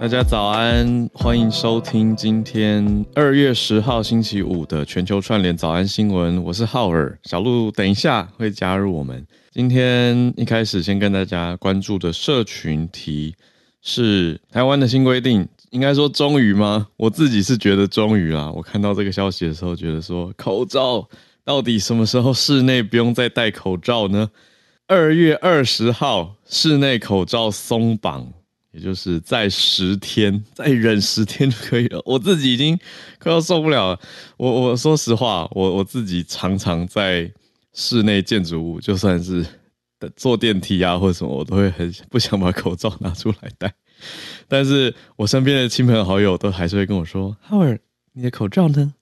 大家早安，欢迎收听今天二月十号星期五的全球串联早安新闻。我是浩尔，小鹿等一下会加入我们。今天一开始先跟大家关注的社群题是台湾的新规定，应该说终于吗？我自己是觉得终于啦。我看到这个消息的时候，觉得说口罩到底什么时候室内不用再戴口罩呢？二月二十号室内口罩松绑。也就是再十天，再忍十天就可以了。我自己已经快要受不了了。我我说实话，我我自己常常在室内建筑物，就算是坐电梯啊或者什么，我都会很不想把口罩拿出来戴。但是我身边的亲朋好友都还是会跟我说：“Howard，你的口罩呢？”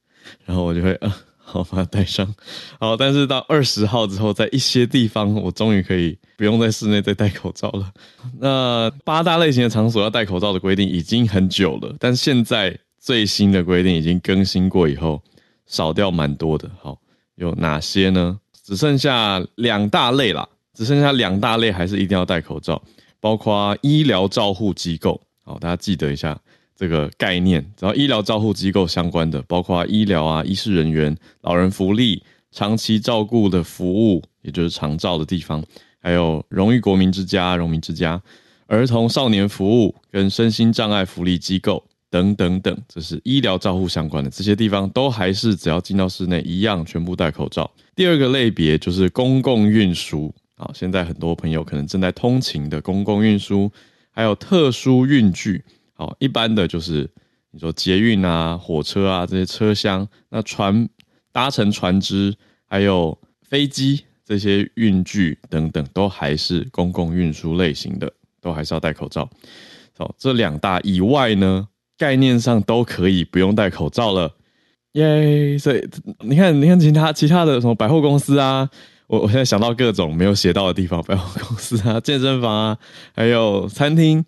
然后我就会啊。好，把它戴上。好，但是到二十号之后，在一些地方，我终于可以不用在室内再戴口罩了。那八大类型的场所要戴口罩的规定已经很久了，但现在最新的规定已经更新过以后，少掉蛮多的。好，有哪些呢？只剩下两大类啦，只剩下两大类还是一定要戴口罩，包括医疗照护机构。好，大家记得一下。这个概念，然后医疗照护机构相关的，包括医疗啊、医师人员、老人福利、长期照顾的服务，也就是长照的地方，还有荣誉国民之家、荣民之家、儿童少年服务跟身心障碍福利机构等等等，这是医疗照护相关的这些地方，都还是只要进到室内一样全部戴口罩。第二个类别就是公共运输，啊，现在很多朋友可能正在通勤的公共运输，还有特殊运具。好，一般的就是你说捷运啊、火车啊这些车厢，那船搭乘船只，还有飞机这些运具等等，都还是公共运输类型的，都还是要戴口罩。好，这两大以外呢，概念上都可以不用戴口罩了，耶！所以你看，你看其他其他的什么百货公司啊，我我现在想到各种没有写到的地方，百货公司啊、健身房啊，还有餐厅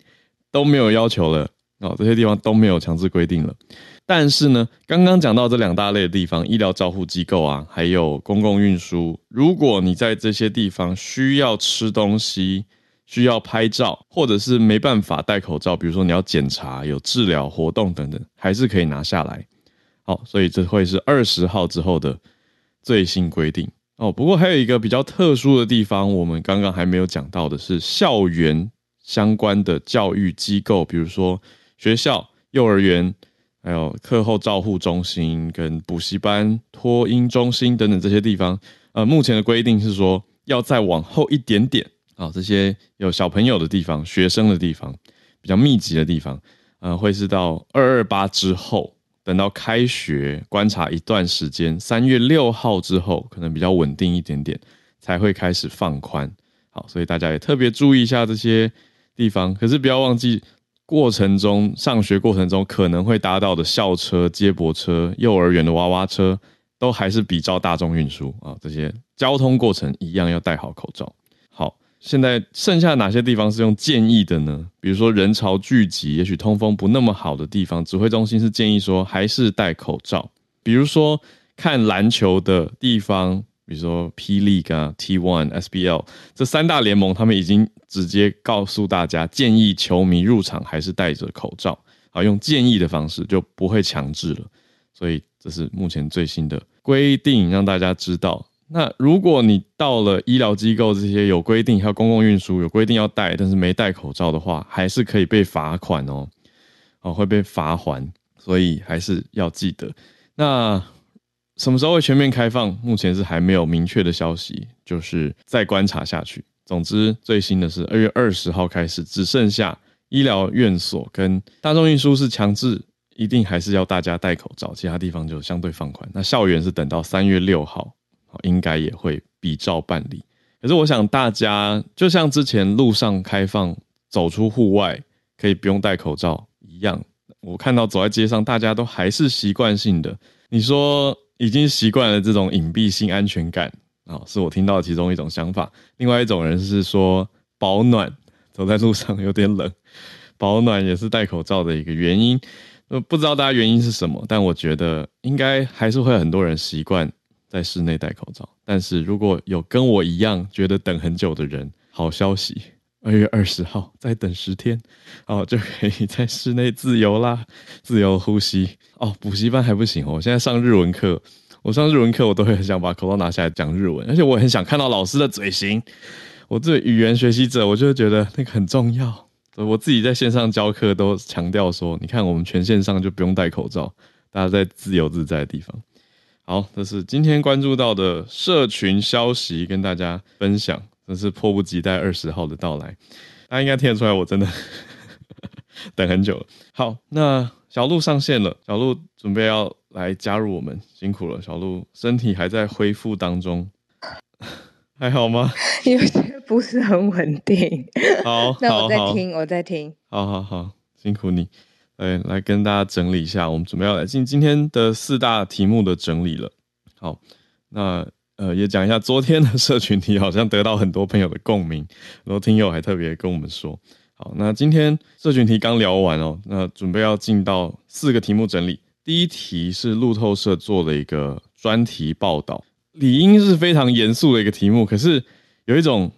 都没有要求了。哦，这些地方都没有强制规定了，但是呢，刚刚讲到这两大类的地方，医疗照护机构啊，还有公共运输，如果你在这些地方需要吃东西、需要拍照，或者是没办法戴口罩，比如说你要检查、有治疗活动等等，还是可以拿下来。好，所以这会是二十号之后的最新规定哦。不过还有一个比较特殊的地方，我们刚刚还没有讲到的是校园相关的教育机构，比如说。学校、幼儿园，还有课后照护中心、跟补习班、托婴中心等等这些地方，呃，目前的规定是说要再往后一点点啊，这些有小朋友的地方、学生的地方，比较密集的地方，呃，会是到二二八之后，等到开学观察一段时间，三月六号之后，可能比较稳定一点点，才会开始放宽。好，所以大家也特别注意一下这些地方，可是不要忘记。过程中，上学过程中可能会搭到的校车、接驳车、幼儿园的娃娃车，都还是比照大众运输啊。这些交通过程一样要戴好口罩。好，现在剩下哪些地方是用建议的呢？比如说人潮聚集，也许通风不那么好的地方，指挥中心是建议说还是戴口罩。比如说看篮球的地方。比如说霹雳啊、T One、SBL 这三大联盟，他们已经直接告诉大家，建议球迷入场还是戴着口罩，啊，用建议的方式就不会强制了。所以这是目前最新的规定，让大家知道。那如果你到了医疗机构这些有规定，还有公共运输有规定要戴，但是没戴口罩的话，还是可以被罚款哦，哦会被罚还，所以还是要记得。那什么时候会全面开放？目前是还没有明确的消息，就是再观察下去。总之，最新的是二月二十号开始，只剩下医疗院所跟大众运输是强制，一定还是要大家戴口罩，其他地方就相对放宽。那校园是等到三月六号。应该也会比照办理，可是我想大家就像之前路上开放走出户外可以不用戴口罩一样，我看到走在街上，大家都还是习惯性的。你说已经习惯了这种隐蔽性安全感啊，是我听到其中一种想法。另外一种人是说保暖，走在路上有点冷，保暖也是戴口罩的一个原因。呃，不知道大家原因是什么，但我觉得应该还是会很多人习惯。在室内戴口罩，但是如果有跟我一样觉得等很久的人，好消息，二月二十号再等十天，哦，就可以在室内自由啦，自由呼吸。哦，补习班还不行哦，我现在上日文课，我上日文课我都会很想把口罩拿下来讲日文，而且我很想看到老师的嘴型。我这语言学习者，我就觉得那个很重要。我自己在线上教课都强调说，你看我们全线上就不用戴口罩，大家在自由自在的地方。好，这是今天关注到的社群消息，跟大家分享。真是迫不及待二十号的到来，大家应该听得出来，我真的 等很久了。好，那小鹿上线了，小鹿准备要来加入我们，辛苦了，小鹿身体还在恢复当中，还好吗？有些不是很稳定。好，那我在听，我在听。好好好，辛苦你。哎，来跟大家整理一下，我们准备要来进今天的四大题目的整理了。好，那呃也讲一下昨天的社群题，好像得到很多朋友的共鸣，很多听友还特别跟我们说。好，那今天社群题刚聊完哦，那准备要进到四个题目整理。第一题是路透社做了一个专题报道，理应是非常严肃的一个题目，可是有一种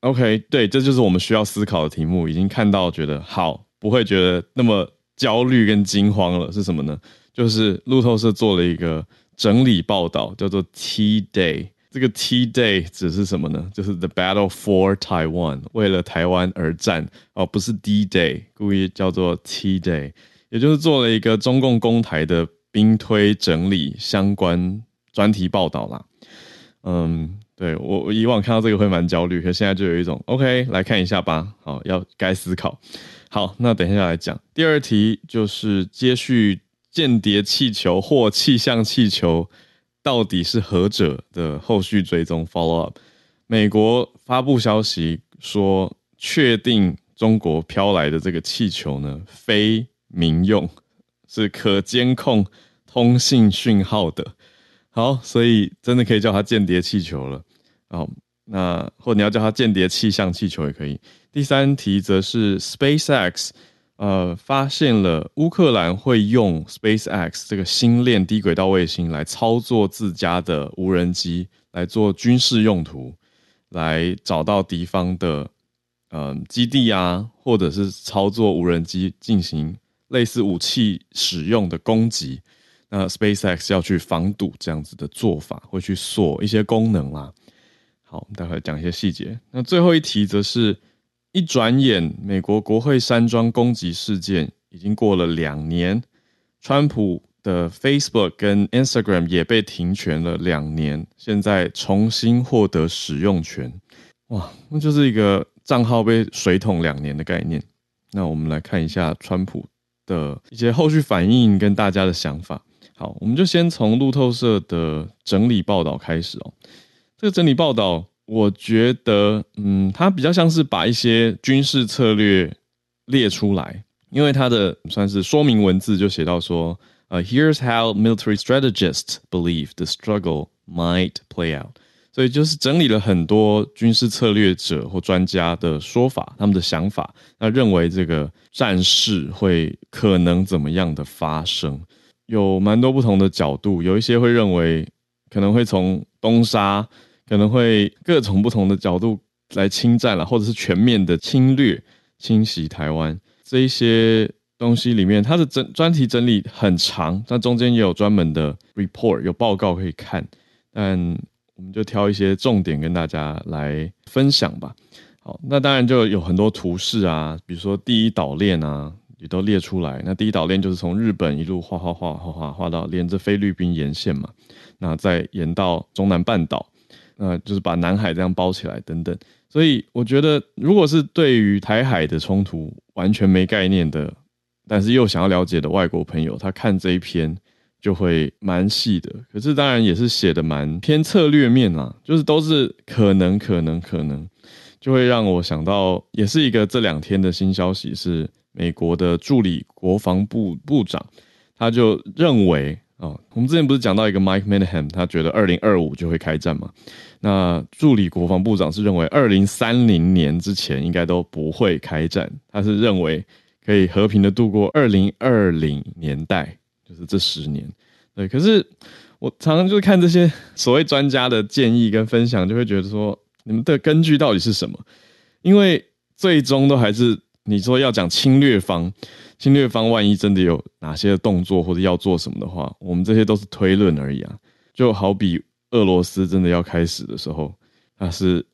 OK，对，这就是我们需要思考的题目。已经看到觉得好，不会觉得那么。焦虑跟惊慌了是什么呢？就是路透社做了一个整理报道，叫做 T Day。这个 T Day 指的是什么呢？就是 The Battle for Taiwan，为了台湾而战哦，不是 D Day，故意叫做 T Day，也就是做了一个中共公台的兵推整理相关专题报道啦。嗯，对我我以往看到这个会蛮焦虑，可现在就有一种 OK 来看一下吧。好，要该思考。好，那等一下来讲第二题，就是接续间谍气球或气象气球到底是何者的后续追踪 follow up。美国发布消息说，确定中国飘来的这个气球呢，非民用，是可监控通信讯号的。好，所以真的可以叫它间谍气球了。好，那或你要叫它间谍气象气球也可以。第三题则是 SpaceX，呃，发现了乌克兰会用 SpaceX 这个星链低轨道卫星来操作自家的无人机，来做军事用途，来找到敌方的嗯基地啊，或者是操作无人机进行类似武器使用的攻击。那 SpaceX 要去防堵这样子的做法，会去锁一些功能啦。好，待会讲一些细节。那最后一题则是。一转眼，美国国会山庄攻击事件已经过了两年，川普的 Facebook 跟 Instagram 也被停权了两年，现在重新获得使用权，哇，那就是一个账号被水桶两年的概念。那我们来看一下川普的一些后续反应跟大家的想法。好，我们就先从路透社的整理报道开始哦。这个整理报道。我觉得，嗯，它比较像是把一些军事策略列出来，因为它的算是说明文字就写到说，呃，Here's how military strategists believe the struggle might play out。所以就是整理了很多军事策略者或专家的说法，他们的想法，那认为这个战事会可能怎么样的发生，有蛮多不同的角度，有一些会认为可能会从东沙。可能会各种不同的角度来侵占了，或者是全面的侵略、侵袭台湾，这一些东西里面，它的整专题整理很长，那中间也有专门的 report 有报告可以看，但我们就挑一些重点跟大家来分享吧。好，那当然就有很多图示啊，比如说第一岛链啊，也都列出来。那第一岛链就是从日本一路画画画画画画到连着菲律宾沿线嘛，那再沿到中南半岛，那就是把南海这样包起来等等。所以我觉得，如果是对于台海的冲突完全没概念的，但是又想要了解的外国朋友，他看这一篇就会蛮细的。可是当然也是写的蛮偏策略面啊，就是都是可能可能可能。就会让我想到，也是一个这两天的新消息，是美国的助理国防部部长，他就认为啊，我们之前不是讲到一个 Mike Manham，他觉得二零二五就会开战嘛？那助理国防部长是认为二零三零年之前应该都不会开战，他是认为可以和平的度过二零二零年代，就是这十年。对，可是我常常就是看这些所谓专家的建议跟分享，就会觉得说。你们的根据到底是什么？因为最终都还是你说要讲侵略方，侵略方万一真的有哪些动作或者要做什么的话，我们这些都是推论而已啊。就好比俄罗斯真的要开始的时候，那是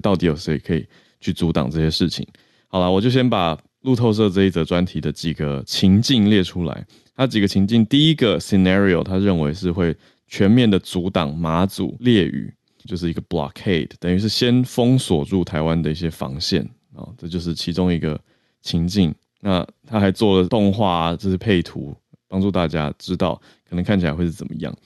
到底有谁可以去阻挡这些事情？好了，我就先把路透社这一则专题的几个情境列出来。它几个情境，第一个 scenario，他认为是会全面的阻挡马祖列屿。就是一个 blockade，等于是先封锁住台湾的一些防线啊，这就是其中一个情境。那他还做了动画，这是配图，帮助大家知道可能看起来会是怎么样。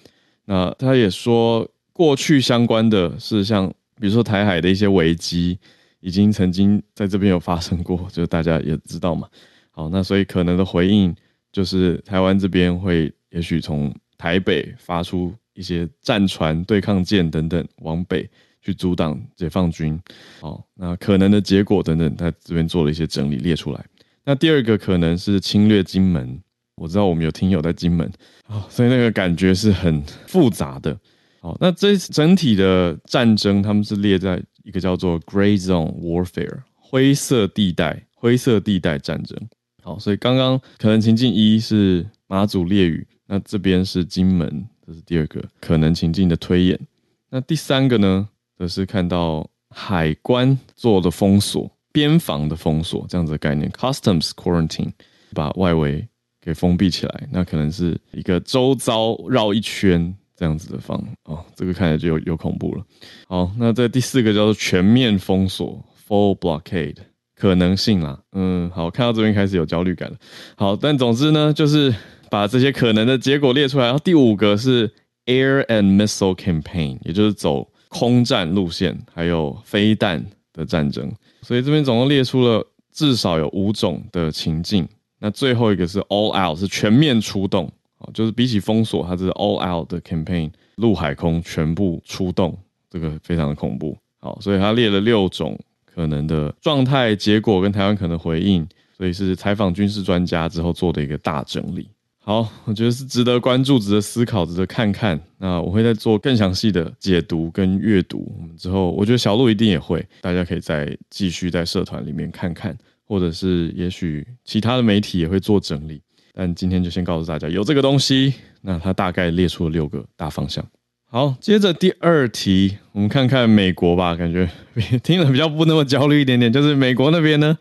那他也说，过去相关的是像比如说台海的一些危机，已经曾经在这边有发生过，就大家也知道嘛。好，那所以可能的回应就是台湾这边会也许从台北发出。一些战船、对抗舰等等往北去阻挡解放军，好，那可能的结果等等，他这边做了一些整理列出来。那第二个可能是侵略金门，我知道我们有听友在金门，哦，所以那个感觉是很复杂的。好，那这整体的战争，他们是列在一个叫做 Gray Zone Warfare 灰色地带、灰色地带战争。好，所以刚刚可能情境一是马祖列屿，那这边是金门。这是第二个可能情境的推演。那第三个呢，则是看到海关做的封锁、边防的封锁这样子的概念，customs quarantine，把外围给封闭起来。那可能是一个周遭绕一圈这样子的方哦，这个看起来就有有恐怖了。好，那在第四个叫做全面封锁 （full blockade） 可能性啦。嗯，好，看到这边开始有焦虑感了。好，但总之呢，就是。把这些可能的结果列出来，然后第五个是 air and missile campaign，也就是走空战路线，还有飞弹的战争。所以这边总共列出了至少有五种的情境。那最后一个是 all out，是全面出动啊，就是比起封锁，它是 all out 的 campaign，陆海空全部出动，这个非常的恐怖。好，所以他列了六种可能的状态、结果跟台湾可能回应，所以是采访军事专家之后做的一个大整理。好，我觉得是值得关注、值得思考、值得看看。那我会再做更详细的解读跟阅读。我们之后，我觉得小鹿一定也会，大家可以再继续在社团里面看看，或者是也许其他的媒体也会做整理。但今天就先告诉大家有这个东西。那它大概列出了六个大方向。好，接着第二题，我们看看美国吧，感觉 听了比较不那么焦虑一点点。就是美国那边呢？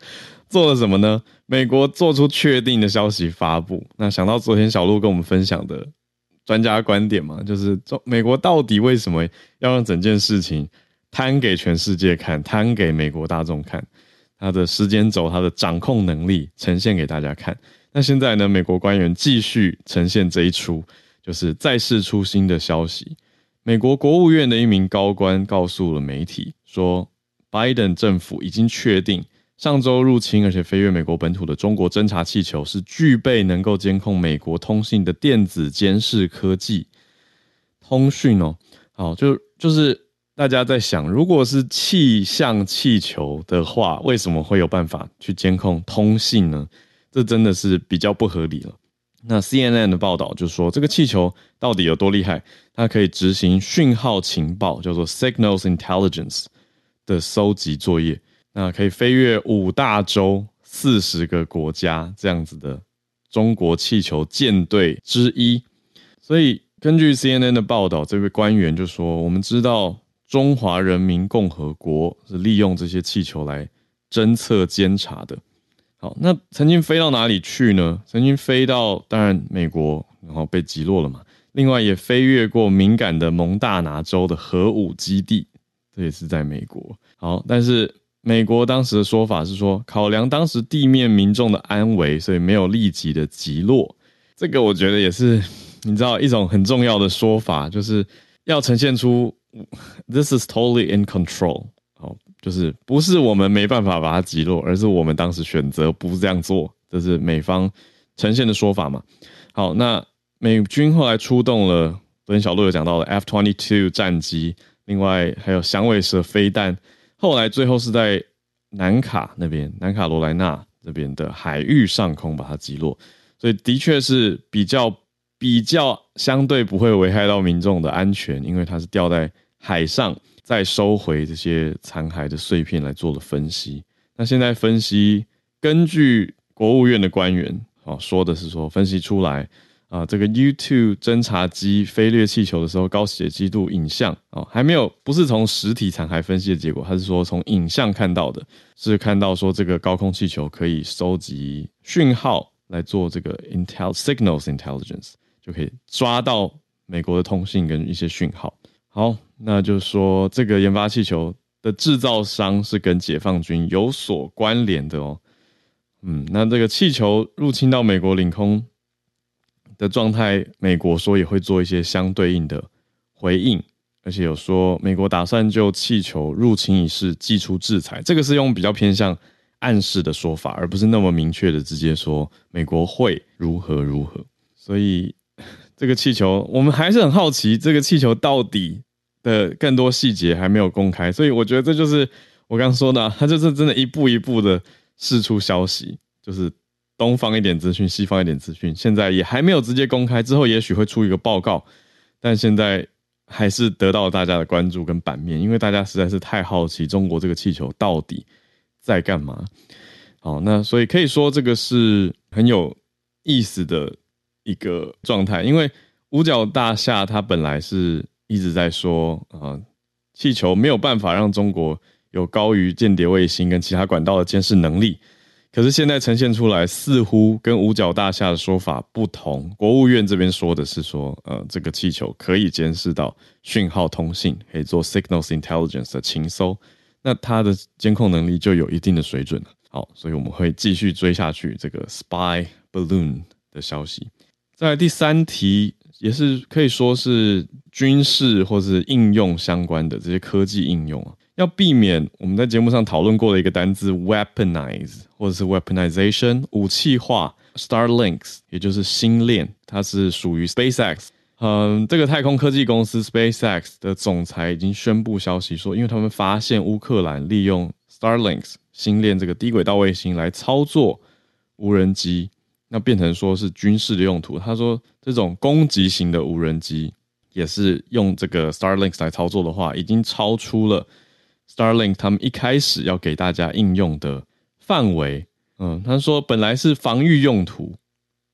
做了什么呢？美国做出确定的消息发布。那想到昨天小鹿跟我们分享的专家观点嘛，就是中美国到底为什么要让整件事情摊给全世界看，摊给美国大众看，它的时间轴、它的掌控能力呈现给大家看。那现在呢，美国官员继续呈现这一出，就是再次出新的消息。美国国务院的一名高官告诉了媒体说，拜登政府已经确定。上周入侵而且飞越美国本土的中国侦察气球是具备能够监控美国通信的电子监视科技。通讯哦，好，就就是大家在想，如果是气象气球的话，为什么会有办法去监控通信呢？这真的是比较不合理了。那 CNN 的报道就说，这个气球到底有多厉害？它可以执行讯号情报，叫做 Signals Intelligence 的搜集作业。那可以飞越五大洲、四十个国家这样子的中国气球舰队之一。所以根据 CNN 的报道，这位官员就说：“我们知道中华人民共和国是利用这些气球来侦测监察的。”好，那曾经飞到哪里去呢？曾经飞到当然美国，然后被击落了嘛。另外也飞越过敏感的蒙大拿州的核武基地，这也是在美国。好，但是美国当时的说法是说，考量当时地面民众的安危，所以没有立即的击落。这个我觉得也是，你知道一种很重要的说法，就是要呈现出 this is totally in control。好。就是不是我们没办法把它击落，而是我们当时选择不这样做，这是美方呈现的说法嘛？好，那美军后来出动了，昨天小鹿有讲到的 F twenty two 战机，另外还有响尾蛇飞弹，后来最后是在南卡那边，南卡罗来纳这边的海域上空把它击落，所以的确是比较比较相对不会危害到民众的安全，因为它是掉在海上。再收回这些残骸的碎片来做了分析。那现在分析，根据国务院的官员啊说的是说，分析出来啊，这个 U2 侦察机飞掠气球的时候，高解析度影像啊，还没有不是从实体残骸分析的结果，它是说从影像看到的，是看到说这个高空气球可以收集讯号来做这个 intel signals intelligence，就可以抓到美国的通信跟一些讯号。好。那就是说，这个研发气球的制造商是跟解放军有所关联的哦。嗯，那这个气球入侵到美国领空的状态，美国说也会做一些相对应的回应，而且有说美国打算就气球入侵一事寄出制裁。这个是用比较偏向暗示的说法，而不是那么明确的直接说美国会如何如何。所以这个气球，我们还是很好奇，这个气球到底。的更多细节还没有公开，所以我觉得这就是我刚刚说的，他就是真的一步一步的释出消息，就是东方一点资讯，西方一点资讯，现在也还没有直接公开，之后也许会出一个报告，但现在还是得到大家的关注跟版面，因为大家实在是太好奇中国这个气球到底在干嘛。好，那所以可以说这个是很有意思的一个状态，因为五角大厦它本来是。一直在说啊，气球没有办法让中国有高于间谍卫星跟其他管道的监视能力。可是现在呈现出来，似乎跟五角大厦的说法不同。国务院这边说的是说，呃，这个气球可以监视到讯号通信，可以做 signals intelligence 的情搜，那它的监控能力就有一定的水准了。好，所以我们会继续追下去这个 spy balloon 的消息。在第三题。也是可以说是军事或是应用相关的这些科技应用啊，要避免我们在节目上讨论过的一个单字 weaponize 或者是 weaponization 武器化 Starlinks，也就是星链，它是属于 SpaceX。嗯，这个太空科技公司 SpaceX 的总裁已经宣布消息说，因为他们发现乌克兰利用 Starlinks 星链这个低轨道卫星来操作无人机。那变成说是军事的用途。他说，这种攻击型的无人机也是用这个 Starlinks 来操作的话，已经超出了 Starlink 他们一开始要给大家应用的范围。嗯，他说本来是防御用途，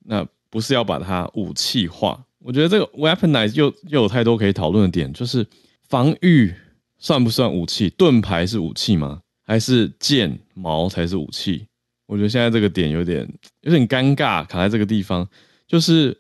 那不是要把它武器化。我觉得这个 weaponize 又又有太多可以讨论的点，就是防御算不算武器？盾牌是武器吗？还是剑矛才是武器？我觉得现在这个点有点有点尴尬，卡在这个地方。就是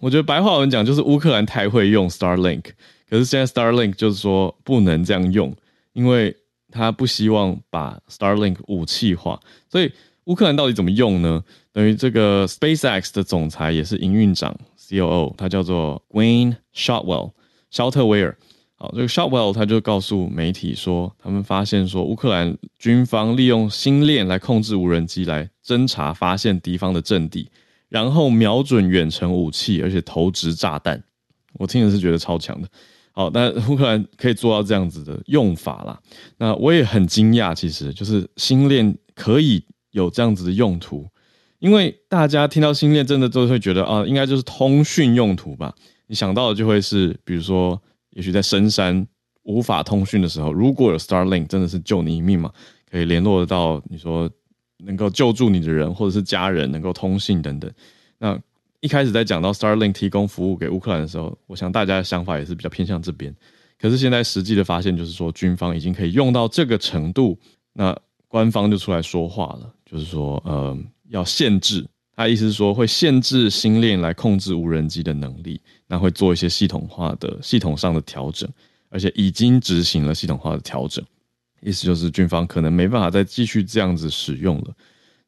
我觉得白话文讲，就是乌克兰太会用 Starlink，可是现在 Starlink 就是说不能这样用，因为他不希望把 Starlink 武器化。所以乌克兰到底怎么用呢？等于这个 SpaceX 的总裁也是营运长 COO，他叫做 Wayne Shotwell，肖特威尔。好，这个 Shotwell 他就告诉媒体说，他们发现说，乌克兰军方利用星链来控制无人机来侦查、发现敌方的阵地，然后瞄准远程武器，而且投掷炸弹。我听的是觉得超强的。好，但乌克兰可以做到这样子的用法啦。那我也很惊讶，其实就是星链可以有这样子的用途，因为大家听到星链，真的都会觉得啊，应该就是通讯用途吧？你想到的就会是，比如说。也许在深山无法通讯的时候，如果有 Starlink，真的是救你一命嘛？可以联络得到你说能够救助你的人，或者是家人能够通信等等。那一开始在讲到 Starlink 提供服务给乌克兰的时候，我想大家的想法也是比较偏向这边。可是现在实际的发现就是说，军方已经可以用到这个程度，那官方就出来说话了，就是说，呃，要限制。他意思是说，会限制星链来控制无人机的能力，那会做一些系统化的系统上的调整，而且已经执行了系统化的调整。意思就是军方可能没办法再继续这样子使用了。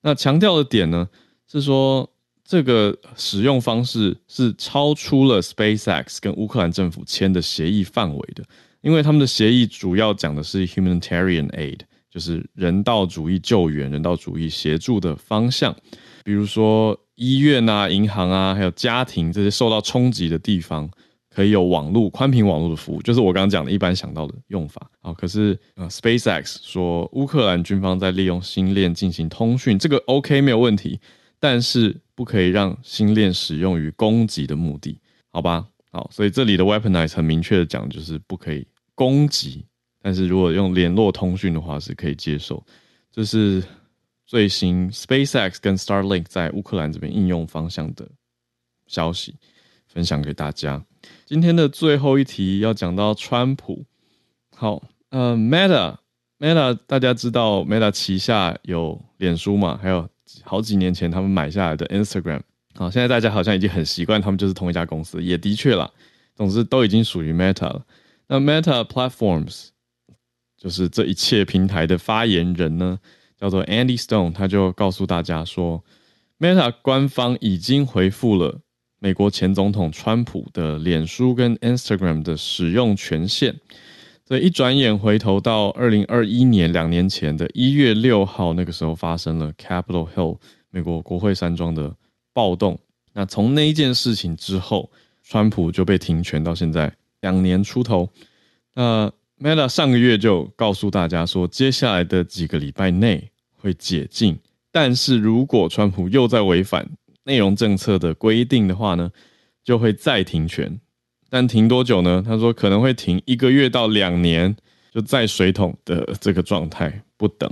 那强调的点呢，是说这个使用方式是超出了 SpaceX 跟乌克兰政府签的协议范围的，因为他们的协议主要讲的是 humanitarian aid，就是人道主义救援、人道主义协助的方向。比如说医院啊、银行啊，还有家庭这些受到冲击的地方，可以有网络宽频网络的服务，就是我刚刚讲的一般想到的用法。好，可是呃，SpaceX 说乌克兰军方在利用星链进行通讯，这个 OK 没有问题，但是不可以让星链使用于攻击的目的，好吧？好，所以这里的 weaponize 很明确的讲，就是不可以攻击，但是如果用联络通讯的话是可以接受，这是。最新 SpaceX 跟 Starlink 在乌克兰这边应用方向的消息分享给大家。今天的最后一题要讲到川普。好，呃，Meta，Meta 大家知道 Meta 旗下有脸书嘛？还有好几年前他们买下来的 Instagram。好，现在大家好像已经很习惯他们就是同一家公司，也的确啦。总之都已经属于 Meta 了。那 Meta Platforms 就是这一切平台的发言人呢？叫做 Andy Stone，他就告诉大家说，Meta 官方已经回复了美国前总统川普的脸书跟 Instagram 的使用权限。所以一转眼回头到二零二一年两年前的一月六号，那个时候发生了 Capitol Hill 美国国会山庄的暴动。那从那一件事情之后，川普就被停权到现在两年出头。那 Meta 上个月就告诉大家说，接下来的几个礼拜内。会解禁，但是如果川普又在违反内容政策的规定的话呢，就会再停权。但停多久呢？他说可能会停一个月到两年，就在水桶的这个状态不等。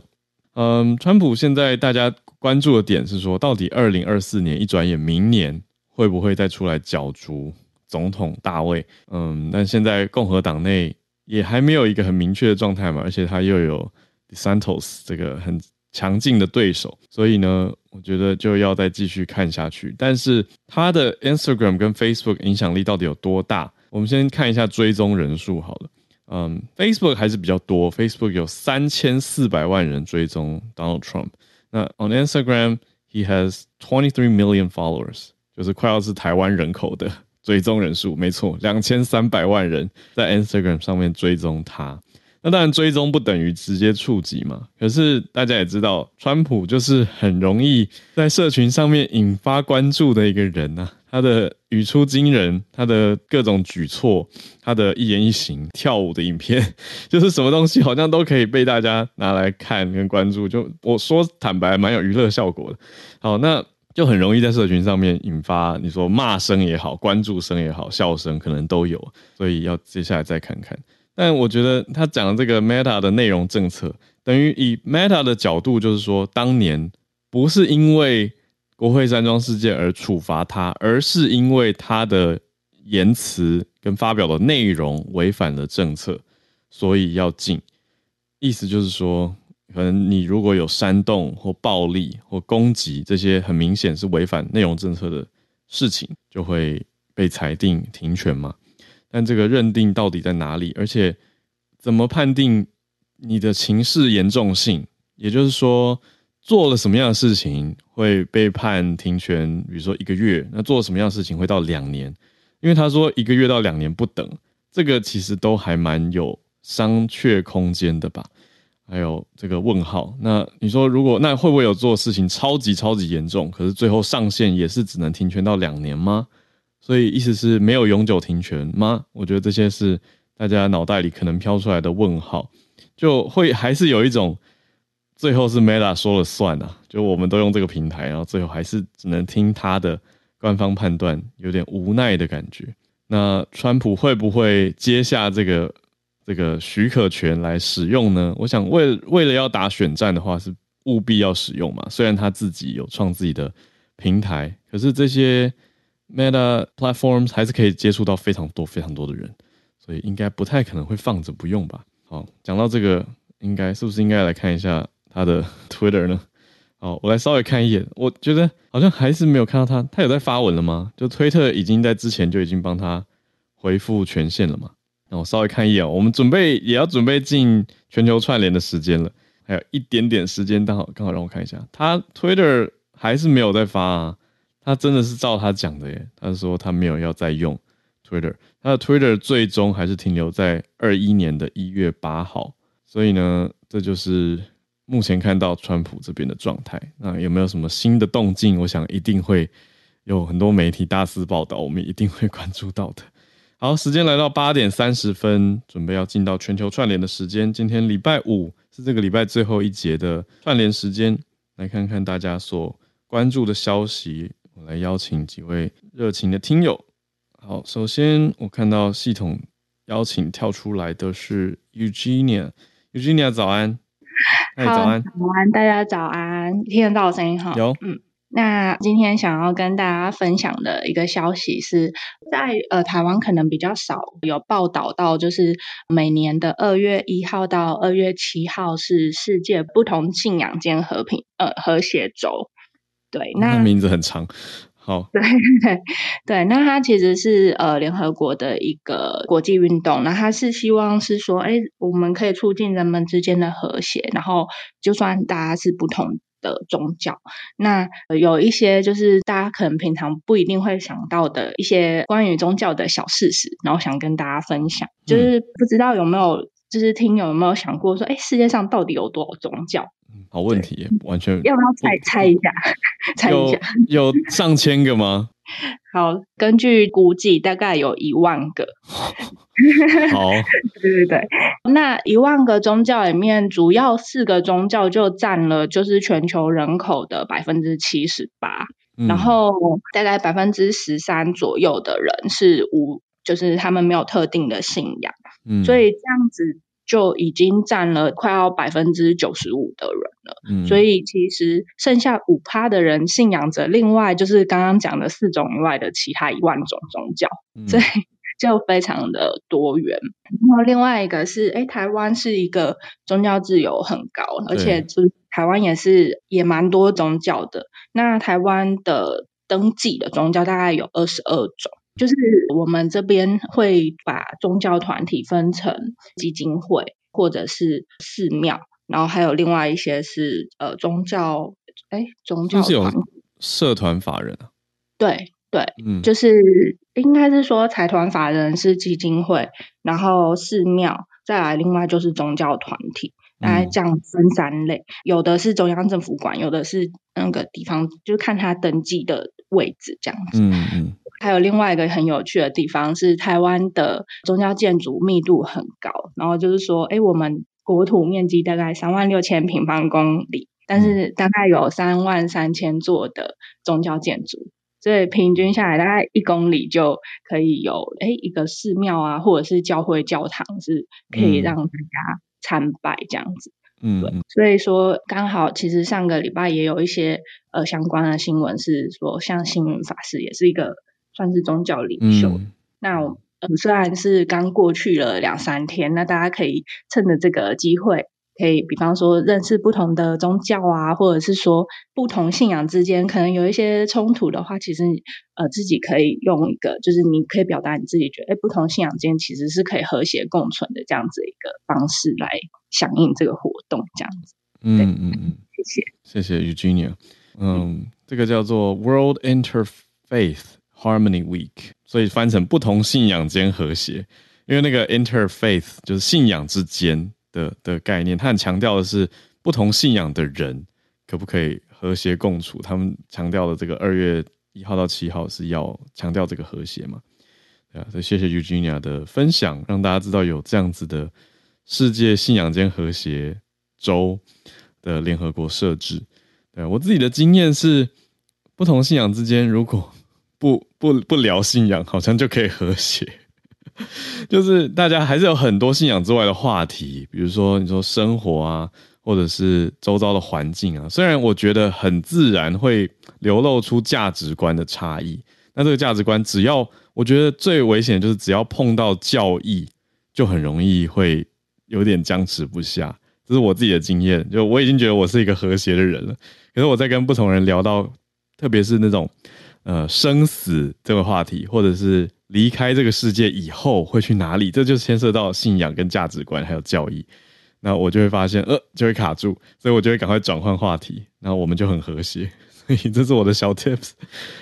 嗯，川普现在大家关注的点是说，到底二零二四年一转眼，明年会不会再出来角逐总统大位？嗯，但现在共和党内也还没有一个很明确的状态嘛，而且他又有 Santos 这个很。强劲的对手，所以呢，我觉得就要再继续看下去。但是他的 Instagram 跟 Facebook 影响力到底有多大？我们先看一下追踪人数好了。嗯，Facebook 还是比较多，Facebook 有三千四百万人追踪 Donald Trump。那 on Instagram he has twenty three million followers，就是快要是台湾人口的追踪人数，没错，两千三百万人在 Instagram 上面追踪他。那当然，追踪不等于直接触及嘛。可是大家也知道，川普就是很容易在社群上面引发关注的一个人呐。他的语出惊人，他的各种举措，他的一言一行，跳舞的影片，就是什么东西好像都可以被大家拿来看跟关注。就我说坦白，蛮有娱乐效果的。好，那就很容易在社群上面引发你说骂声也好，关注声也好，笑声可能都有。所以要接下来再看看。但我觉得他讲的这个 Meta 的内容政策，等于以 Meta 的角度，就是说，当年不是因为国会山庄事件而处罚他，而是因为他的言辞跟发表的内容违反了政策，所以要禁。意思就是说，可能你如果有煽动或暴力或攻击这些很明显是违反内容政策的事情，就会被裁定停权嘛。但这个认定到底在哪里？而且怎么判定你的情势严重性？也就是说，做了什么样的事情会被判停权？比如说一个月，那做了什么样的事情会到两年？因为他说一个月到两年不等，这个其实都还蛮有商榷空间的吧？还有这个问号。那你说如果那会不会有做事情超级超级严重，可是最后上限也是只能停权到两年吗？所以意思是没有永久停权吗？我觉得这些是大家脑袋里可能飘出来的问号，就会还是有一种最后是 Meta 说了算啊，就我们都用这个平台，然后最后还是只能听他的官方判断，有点无奈的感觉。那川普会不会接下这个这个许可权来使用呢？我想为为了要打选战的话，是务必要使用嘛。虽然他自己有创自己的平台。可是这些 Meta platforms 还是可以接触到非常多非常多的人，所以应该不太可能会放着不用吧。好，讲到这个，应该是不是应该来看一下他的 Twitter 呢？好，我来稍微看一眼，我觉得好像还是没有看到他，他有在发文了吗？就推特已经在之前就已经帮他回复权限了嘛？那我稍微看一眼，我们准备也要准备进全球串联的时间了，还有一点点时间，刚好刚好让我看一下，他 Twitter 还是没有在发啊。他真的是照他讲的耶，他说他没有要再用 Twitter，他的 Twitter 最终还是停留在二一年的一月八号，所以呢，这就是目前看到川普这边的状态。那有没有什么新的动静？我想一定会有很多媒体大肆报道，我们一定会关注到的。好，时间来到八点三十分，准备要进到全球串联的时间。今天礼拜五是这个礼拜最后一节的串联时间，来看看大家所关注的消息。我来邀请几位热情的听友。好，首先我看到系统邀请跳出来的是 Eugenia，Eugenia 早安。早安，早安，大家早安，听得到我声音哈？有，嗯。那今天想要跟大家分享的一个消息是在呃台湾可能比较少有报道到，就是每年的二月一号到二月七号是世界不同信仰间和平呃和谐周。对，那名字很长，好，对对，那它其实是呃联合国的一个国际运动，那它是希望是说，哎，我们可以促进人们之间的和谐，然后就算大家是不同的宗教，那有一些就是大家可能平常不一定会想到的一些关于宗教的小事实，然后想跟大家分享，就是不知道有没有就是听友有没有想过说，哎，世界上到底有多少宗教？好问题，完全要不要猜猜一下？猜一下，有上千个吗？好，根据估计，大概有一万个。好，对对对，那一万个宗教里面，主要四个宗教就占了就是全球人口的百分之七十八，然后大概百分之十三左右的人是无，就是他们没有特定的信仰，嗯，所以这样子。就已经占了快要百分之九十五的人了，嗯，所以其实剩下五趴的人信仰着另外就是刚刚讲的四种以外的其他一万种宗教，所以就非常的多元。然后另外一个是，哎，台湾是一个宗教自由很高，而且就是台湾也是也蛮多宗教的。那台湾的登记的宗教大概有二十二种。就是我们这边会把宗教团体分成基金会或者是寺庙，然后还有另外一些是呃宗教，哎，宗教是有社团法人啊？对对，嗯，就是应该是说财团法人是基金会，然后寺庙再来，另外就是宗教团体，大概这样分三类，有的是中央政府管，有的是那个地方，就是看他登记的位置这样子，嗯嗯。还有另外一个很有趣的地方是，台湾的宗教建筑密度很高。然后就是说，哎，我们国土面积大概三万六千平方公里，但是大概有三万三千座的宗教建筑，所以平均下来大概一公里就可以有哎一个寺庙啊，或者是教会教堂是可以让大家参拜这样子。嗯，对。所以说刚好其实上个礼拜也有一些呃相关的新闻是说，像星云法师也是一个。算是宗教领袖。那呃，虽然是刚过去了两三天，那大家可以趁着这个机会，可以比方说认识不同的宗教啊，或者是说不同信仰之间可能有一些冲突的话，其实呃自己可以用一个，就是你可以表达你自己觉得，哎，不同信仰之间其实是可以和谐共存的这样子一个方式来响应这个活动，这样子。嗯嗯嗯，谢谢，谢谢 Eugenia。嗯，这个叫做 World Interfaith。Harmony Week，所以翻成不同信仰间和谐，因为那个 interfaith 就是信仰之间的的概念，它很强调的是不同信仰的人可不可以和谐共处。他们强调的这个二月一号到七号是要强调这个和谐嘛？对啊，所以谢谢 Eugenia 的分享，让大家知道有这样子的世界信仰间和谐周的联合国设置。对我自己的经验是，不同信仰之间如果不不不聊信仰，好像就可以和谐。就是大家还是有很多信仰之外的话题，比如说你说生活啊，或者是周遭的环境啊。虽然我觉得很自然会流露出价值观的差异，那这个价值观只要我觉得最危险就是只要碰到教义，就很容易会有点僵持不下。这是我自己的经验，就我已经觉得我是一个和谐的人了。可是我在跟不同人聊到，特别是那种呃生死这个话题，或者是离开这个世界以后会去哪里，这就牵涉到信仰跟价值观还有教义。那我就会发现，呃，就会卡住，所以我就会赶快转换话题，然后我们就很和谐。所 以这是我的小 tips，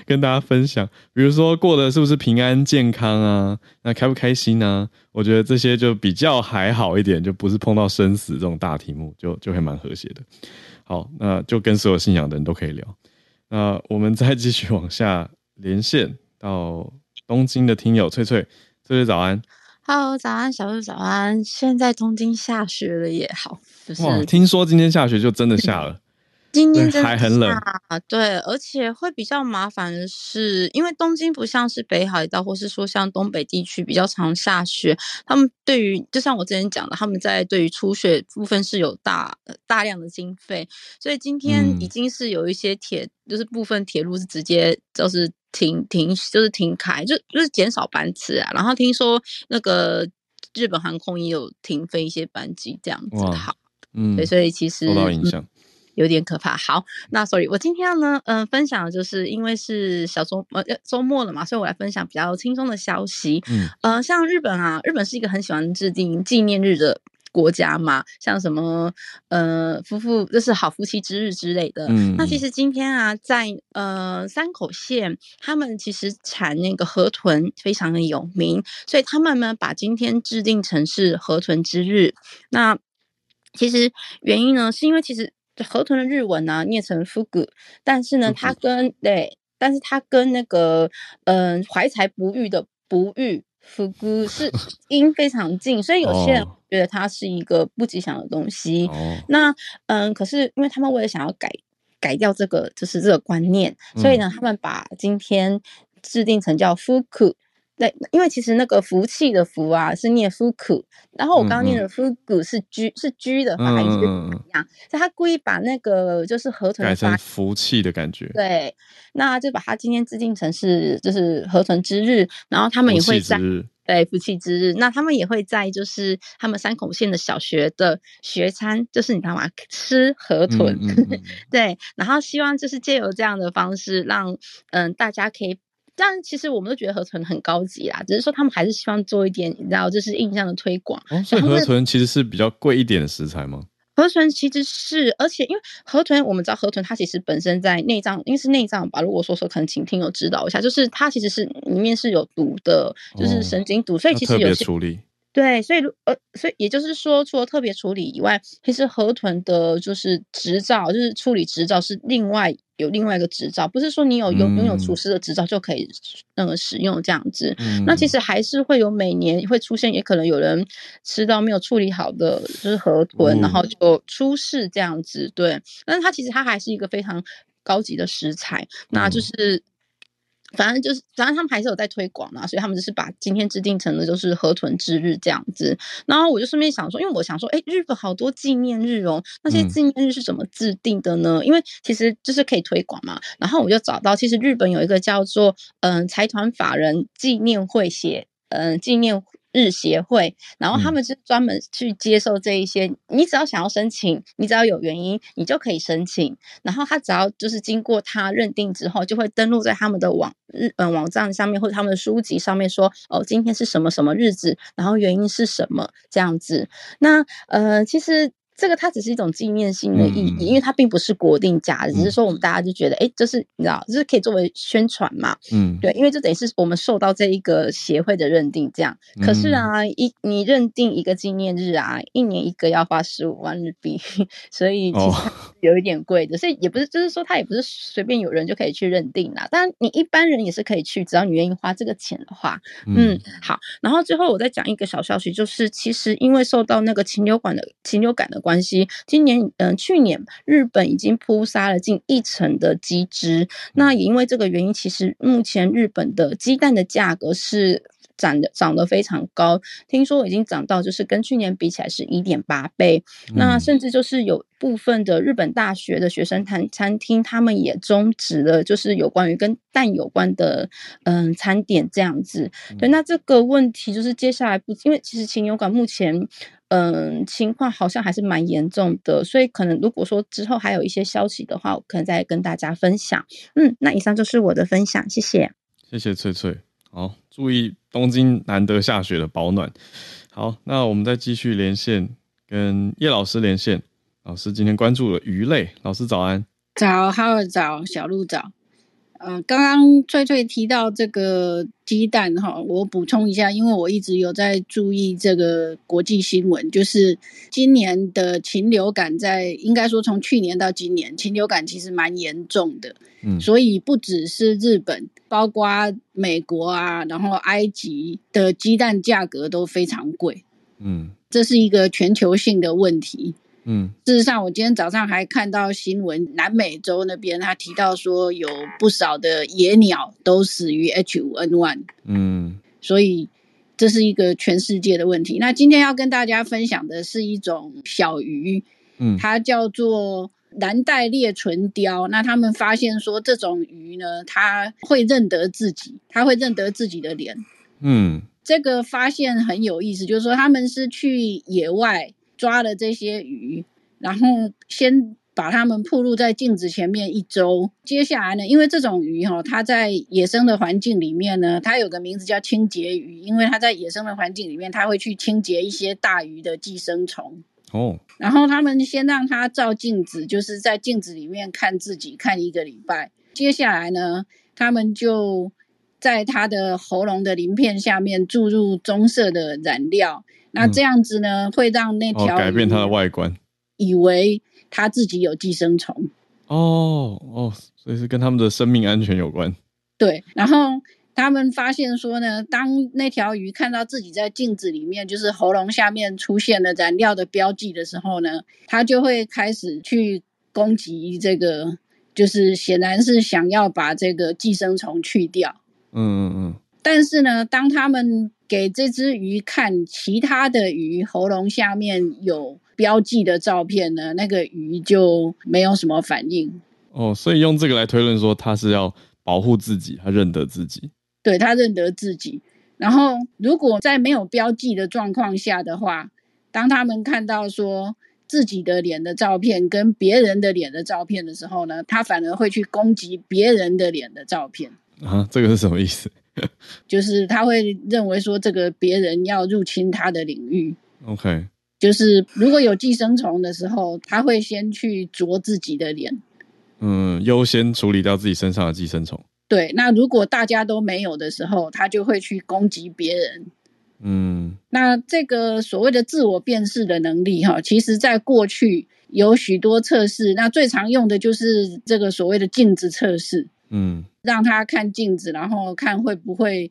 跟大家分享。比如说过得是不是平安健康啊？那开不开心啊？我觉得这些就比较还好一点，就不是碰到生死这种大题目，就就会蛮和谐的。好，那就跟所有信仰的人都可以聊。那我们再继续往下连线到东京的听友翠翠，翠翠早安。Hello，早安，小鹿早安。现在东京下雪了也好，就是哇，听说今天下雪就真的下了。今天还很冷啊，对，而且会比较麻烦的是，因为东京不像是北海道，或是说像东北地区比较常下雪，他们对于就像我之前讲的，他们在对于初雪部分是有大大量的经费，所以今天已经是有一些铁，就是部分铁路是直接就是停停，就是停开，就就是减少班次啊。然后听说那个日本航空也有停飞一些班机，这样子好，嗯，对，所以其实受到影响。有点可怕。好，那 sorry，我今天呢，嗯，分享的就是因为是小周呃周末了嘛，所以我来分享比较轻松的消息。嗯，呃，像日本啊，日本是一个很喜欢制定纪念日的国家嘛，像什么呃夫妇就是好夫妻之日之类的。嗯，那其实今天啊，在呃山口县，他们其实产那个河豚非常的有名，所以他们呢把今天制定成是河豚之日。那其实原因呢，是因为其实。河豚的日文呢，念成 fugu，但是呢，它跟对，但是它跟那个嗯怀才不遇的不遇 fugu 是 音非常近，所以有些人觉得它是一个不吉祥的东西。那嗯，可是因为他们为了想要改改掉这个就是这个观念，所以呢，他们把今天制定成叫 fuku。对，因为其实那个福气的福啊是念福苦，然后我刚刚念的福谷是居是居的发音是一样，所以他故意把那个就是河豚改成福气的感觉。对，那就把它今天制定成是就是河豚之日，然后他们也会在对福气之日，那他们也会在就是他们三孔县的小学的学餐，就是你知道吗？吃河豚，对，然后希望就是借由这样的方式，让嗯大家可以。但其实我们都觉得河豚很高级啦，只是说他们还是希望做一点，你知道，就是印象的推广。所以河豚其实是比较贵一点的食材吗？河豚其实是，而且因为河豚，我们知道河豚它其实本身在内脏，因为是内脏吧。如果说说，可能请听友指导一下，就是它其实是里面是有毒的，就是神经毒，所以其实有些处理。对，所以呃，所以也就是说，除了特别处理以外，其实河豚的就是执照，就是处理执照是另外有另外一个执照，不是说你有拥拥有厨师的执照就可以那个使用这样子。那其实还是会有每年会出现，也可能有人吃到没有处理好的就是河豚，然后就出事这样子。对，但是它其实它还是一个非常高级的食材，那就是。反正就是，反正他们还是有在推广嘛，所以他们就是把今天制定成的就是河豚之日这样子。然后我就顺便想说，因为我想说，哎，日本好多纪念日哦，那些纪念日是怎么制定的呢？因为其实就是可以推广嘛。然后我就找到，其实日本有一个叫做嗯财团法人纪念会协，嗯纪念。日协会，然后他们是专门去接受这一些，你只要想要申请，你只要有原因，你就可以申请。然后他只要就是经过他认定之后，就会登录在他们的网日嗯网站上面或者他们的书籍上面说，哦，今天是什么什么日子，然后原因是什么这样子。那呃，其实。这个它只是一种纪念性的意义，因为它并不是国定假日，只是说我们大家就觉得，哎，这是你知道，就是可以作为宣传嘛。嗯，对，因为这等于是我们受到这一个协会的认定，这样。可是啊，一你认定一个纪念日啊，一年一个要花十五万日币，所以其实有一点贵的。所以也不是，就是说它也不是随便有人就可以去认定啦。当然，你一般人也是可以去，只要你愿意花这个钱的话。嗯，好。然后最后我再讲一个小消息，就是其实因为受到那个禽流感的禽流感的关。关系，今年嗯，去年日本已经扑杀了近一成的鸡只，那也因为这个原因，其实目前日本的鸡蛋的价格是涨的涨得非常高，听说已经涨到就是跟去年比起来是一点八倍。那甚至就是有部分的日本大学的学生餐餐厅，他们也终止了就是有关于跟蛋有关的嗯餐点这样子。对，那这个问题就是接下来不，因为其实禽流感目前。嗯，情况好像还是蛮严重的，所以可能如果说之后还有一些消息的话，我可能再跟大家分享。嗯，那以上就是我的分享，谢谢。谢谢翠翠。好，注意东京难得下雪的保暖。好，那我们再继续连线，跟叶老师连线。老师今天关注了鱼类，老师早安。早，哈尔早，小鹿早。呃，刚刚翠翠提到这个鸡蛋哈，我补充一下，因为我一直有在注意这个国际新闻，就是今年的禽流感在应该说从去年到今年，禽流感其实蛮严重的，嗯，所以不只是日本，包括美国啊，然后埃及的鸡蛋价格都非常贵，嗯，这是一个全球性的问题。嗯，事实上，我今天早上还看到新闻，南美洲那边他提到说，有不少的野鸟都死于 H5N1。嗯，所以这是一个全世界的问题。那今天要跟大家分享的是一种小鱼，嗯，它叫做蓝带裂唇鲷。那他们发现说，这种鱼呢，它会认得自己，它会认得自己的脸。嗯，这个发现很有意思，就是说他们是去野外。抓了这些鱼，然后先把它们暴露在镜子前面一周。接下来呢，因为这种鱼哈，它在野生的环境里面呢，它有个名字叫清洁鱼，因为它在野生的环境里面，它会去清洁一些大鱼的寄生虫。哦。然后他们先让它照镜子，就是在镜子里面看自己看一个礼拜。接下来呢，他们就在它的喉咙的鳞片下面注入棕色的染料。那这样子呢，会让那条改变它的外观，以为它自己有寄生虫。哦哦，所以是跟他们的生命安全有关。对，然后他们发现说呢，当那条鱼看到自己在镜子里面，就是喉咙下面出现了染料的标记的时候呢，它就会开始去攻击这个，就是显然是想要把这个寄生虫去掉。嗯嗯嗯。但是呢，当他们给这只鱼看其他的鱼喉咙下面有标记的照片呢，那个鱼就没有什么反应。哦，所以用这个来推论说，它是要保护自己，它认得自己。对，它认得自己。然后，如果在没有标记的状况下的话，当他们看到说自己的脸的照片跟别人的脸的照片的时候呢，它反而会去攻击别人的脸的照片。啊，这个是什么意思？就是他会认为说这个别人要入侵他的领域。OK，就是如果有寄生虫的时候，他会先去啄自己的脸。嗯，优先处理掉自己身上的寄生虫。对，那如果大家都没有的时候，他就会去攻击别人。嗯，那这个所谓的自我辨识的能力，哈，其实在过去有许多测试，那最常用的就是这个所谓的镜子测试。嗯，让他看镜子，然后看会不会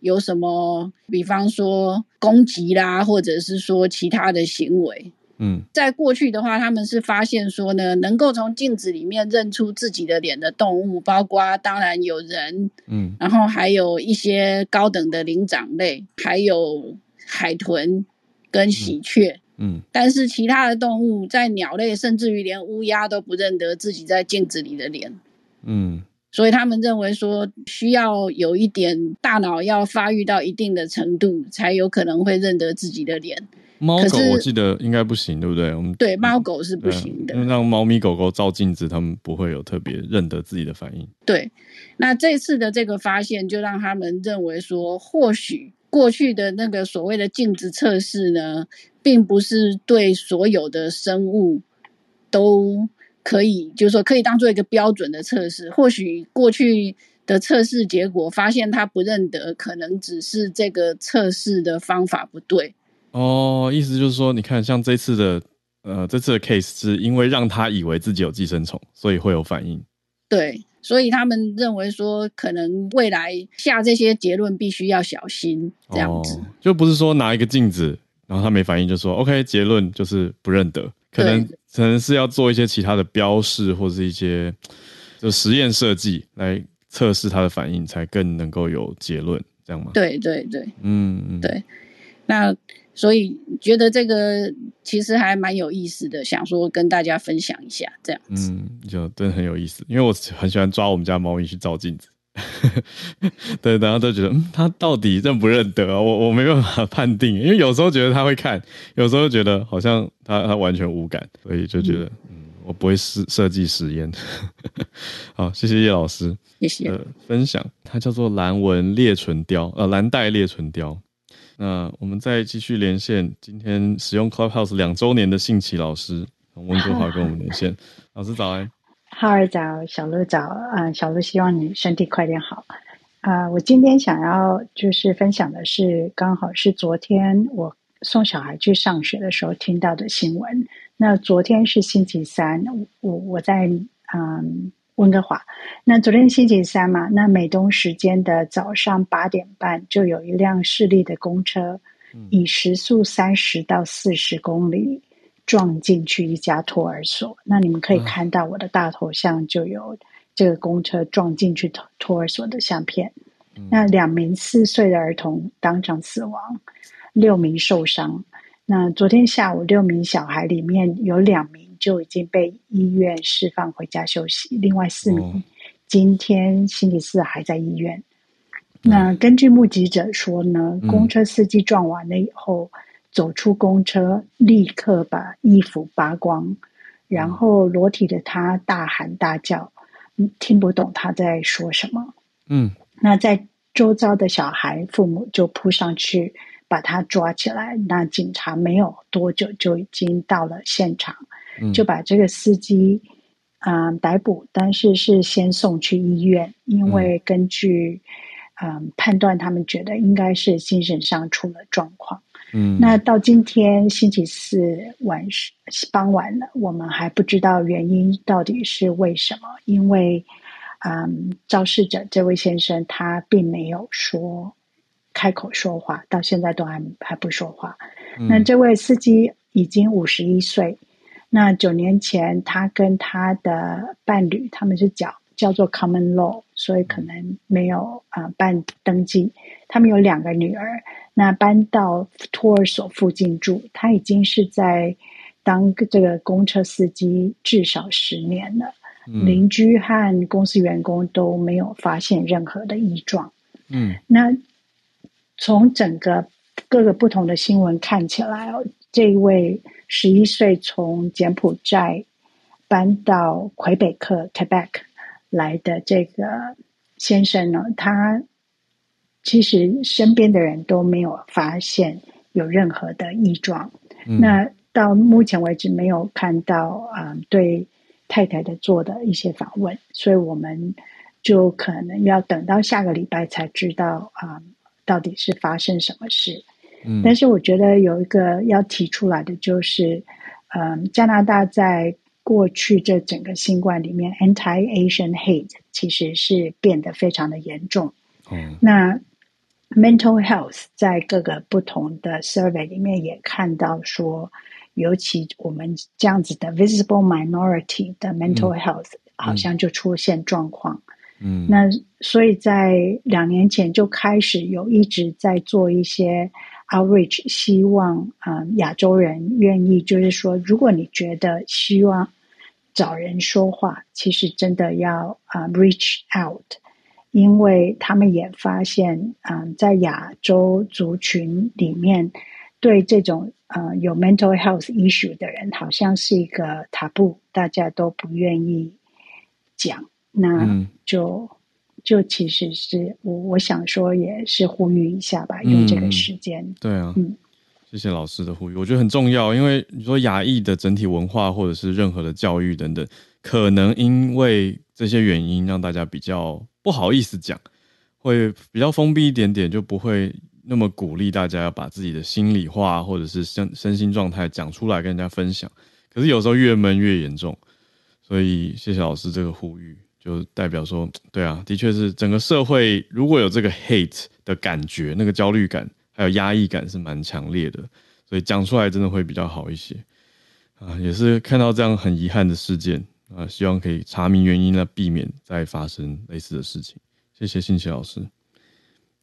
有什么，比方说攻击啦，或者是说其他的行为。嗯，在过去的话，他们是发现说呢，能够从镜子里面认出自己的脸的动物，包括当然有人，嗯，然后还有一些高等的灵长类，还有海豚跟喜鹊。嗯，但是其他的动物，在鸟类，甚至于连乌鸦都不认得自己在镜子里的脸。嗯。所以他们认为说，需要有一点大脑要发育到一定的程度，才有可能会认得自己的脸。猫狗我记得应该不行，对不对？我们对猫狗是不行的，让猫咪狗狗照镜子，它们不会有特别认得自己的反应。对，那这次的这个发现，就让他们认为说，或许过去的那个所谓的镜子测试呢，并不是对所有的生物都。可以，就是说可以当做一个标准的测试。或许过去的测试结果发现他不认得，可能只是这个测试的方法不对。哦，意思就是说，你看，像这次的，呃，这次的 case 是因为让他以为自己有寄生虫，所以会有反应。对，所以他们认为说，可能未来下这些结论必须要小心，这样子。就不是说拿一个镜子，然后他没反应，就说 OK，结论就是不认得。可能可能是要做一些其他的标示，或是一些就实验设计来测试它的反应，才更能够有结论。这样吗？对对对，嗯嗯，对。那所以觉得这个其实还蛮有意思的，想说跟大家分享一下这样子。嗯，就真的很有意思，因为我很喜欢抓我们家猫咪去照镜子。对，大家都觉得，嗯，他到底认不认得啊？我我没办法判定，因为有时候觉得他会看，有时候觉得好像他他完全无感，所以就觉得，嗯，我不会设设计实验。好，谢谢叶老师，谢谢分享。它叫做蓝纹裂唇雕，呃，蓝带裂唇雕。那我们再继续连线，今天使用 Clubhouse 两周年的信奇老师从温哥华跟我们连线。老师早安。浩儿早，小鹿早，啊，小鹿希望你身体快点好，啊，我今天想要就是分享的是，刚好是昨天我送小孩去上学的时候听到的新闻。那昨天是星期三，我我在嗯温哥华。那昨天星期三嘛，那美东时间的早上八点半，就有一辆市立的公车，以时速三十到四十公里。撞进去一家托儿所，那你们可以看到我的大头像就有这个公车撞进去托托儿所的相片。那两名四岁的儿童当场死亡，六名受伤。那昨天下午六名小孩里面有两名就已经被医院释放回家休息，另外四名今天星期四还在医院。那根据目击者说呢，公车司机撞完了以后。走出公车，立刻把衣服扒光，然后裸体的他大喊大叫，听不懂他在说什么。嗯，那在周遭的小孩父母就扑上去把他抓起来。那警察没有多久就已经到了现场，就把这个司机啊逮捕，但是是先送去医院，因为根据嗯判断，他们觉得应该是精神上出了状况。嗯，那到今天星期四晚上傍晚了，我们还不知道原因到底是为什么，因为，嗯，肇事者这位先生他并没有说开口说话，到现在都还还不说话。那这位司机已经五十一岁，那九年前他跟他的伴侣他们是叫叫做 common law，所以可能没有啊办登记。他们有两个女儿。那搬到托儿所附近住，他已经是在当这个公车司机至少十年了。邻居和公司员工都没有发现任何的异状。嗯，那从整个各个不同的新闻看起来哦，这位十一岁从柬埔寨搬到魁北克 （Quebec） 来的这个先生呢，他。其实身边的人都没有发现有任何的异状。那到目前为止没有看到啊，对太太的做的一些访问，所以我们就可能要等到下个礼拜才知道啊，到底是发生什么事。嗯，但是我觉得有一个要提出来的就是，嗯，加拿大在过去这整个新冠里面，anti-Asian hate 其实是变得非常的严重。嗯，那。Mental health 在各个不同的 survey 里面也看到说，尤其我们这样子的 visible minority 的 mental health 好像就出现状况。嗯，那所以在两年前就开始有一直在做一些 outreach，希望啊亚洲人愿意，就是说，如果你觉得希望找人说话，其实真的要啊 reach out。因为他们也发现，嗯，在亚洲族群里面，对这种呃有 mental health issue 的人，好像是一个塔布，大家都不愿意讲。那就就其实是我我想说，也是呼吁一下吧，用这个时间。对啊，嗯，谢谢老师的呼吁，我觉得很重要，因为你说亚裔的整体文化或者是任何的教育等等，可能因为这些原因，让大家比较。不好意思讲，会比较封闭一点点，就不会那么鼓励大家要把自己的心里话或者是身身心状态讲出来跟人家分享。可是有时候越闷越严重，所以谢谢老师这个呼吁，就代表说，对啊，的确是整个社会如果有这个 hate 的感觉，那个焦虑感还有压抑感是蛮强烈的，所以讲出来真的会比较好一些啊。也是看到这样很遗憾的事件。啊，希望可以查明原因，来避免再发生类似的事情。谢谢信奇老师。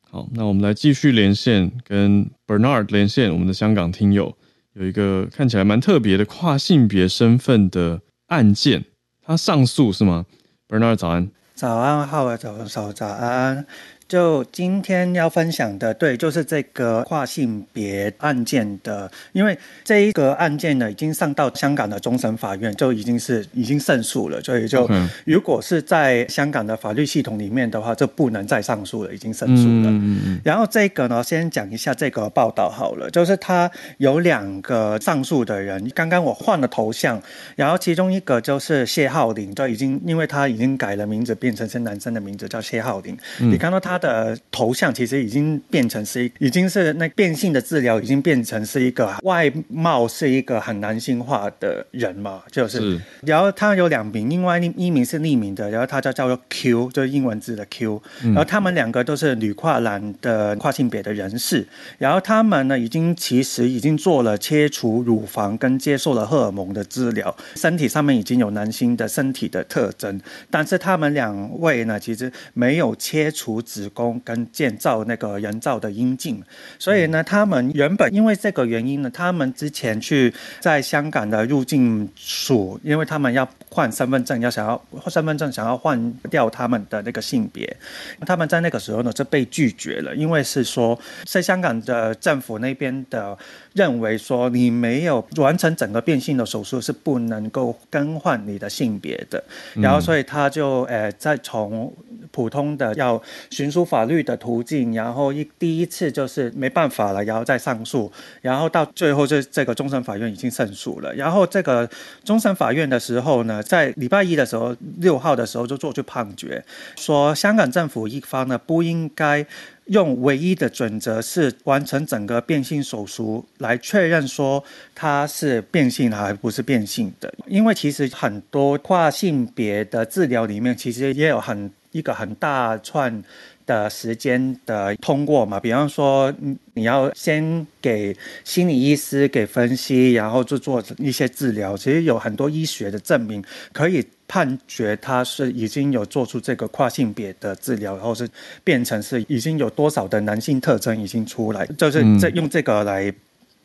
好，那我们来继续连线，跟 Bernard 连线，我们的香港听友有一个看起来蛮特别的跨性别身份的案件，他上诉是吗？Bernard 早安，早安，好啊，早早早安。就今天要分享的，对，就是这个跨性别案件的，因为这一个案件呢，已经上到香港的终审法院，就已经是已经胜诉了，所以就如果是在香港的法律系统里面的话，就不能再上诉了，已经胜诉了。嗯嗯。然后这个呢，先讲一下这个报道好了，就是他有两个上诉的人，刚刚我换了头像，然后其中一个就是谢浩林，就已经因为他已经改了名字，变成是男生的名字，叫谢浩林。你看到他。的头像其实已经变成是，已经是那变性的治疗，已经变成是一个外貌是一个很男性化的人嘛，就是。然后他有两名，另外一名是匿名的，然后他叫叫做 Q，就是英文字的 Q。然后他们两个都是女跨男的跨性别的人士，然后他们呢已经其实已经做了切除乳房跟接受了荷尔蒙的治疗，身体上面已经有男性的身体的特征，但是他们两位呢其实没有切除子。工跟建造那个人造的阴茎，所以呢，他们原本因为这个原因呢，他们之前去在香港的入境署，因为他们要换身份证，要想要身份证想要换掉他们的那个性别，他们在那个时候呢就被拒绝了，因为是说在香港的政府那边的认为说你没有完成整个变性的手术是不能够更换你的性别的，然后所以他就呃再从普通的要寻。出法律的途径，然后一第一次就是没办法了，然后再上诉，然后到最后就这个终审法院已经胜诉了。然后这个终审法院的时候呢，在礼拜一的时候，六号的时候就做出判决，说香港政府一方呢不应该用唯一的准则是完成整个变性手术来确认说他是变性还不是变性的，因为其实很多跨性别的治疗里面，其实也有很一个很大串。的时间的通过嘛，比方说，你要先给心理医师给分析，然后就做一些治疗。其实有很多医学的证明，可以判决他是已经有做出这个跨性别的治疗，然后是变成是已经有多少的男性特征已经出来，就是这用这个来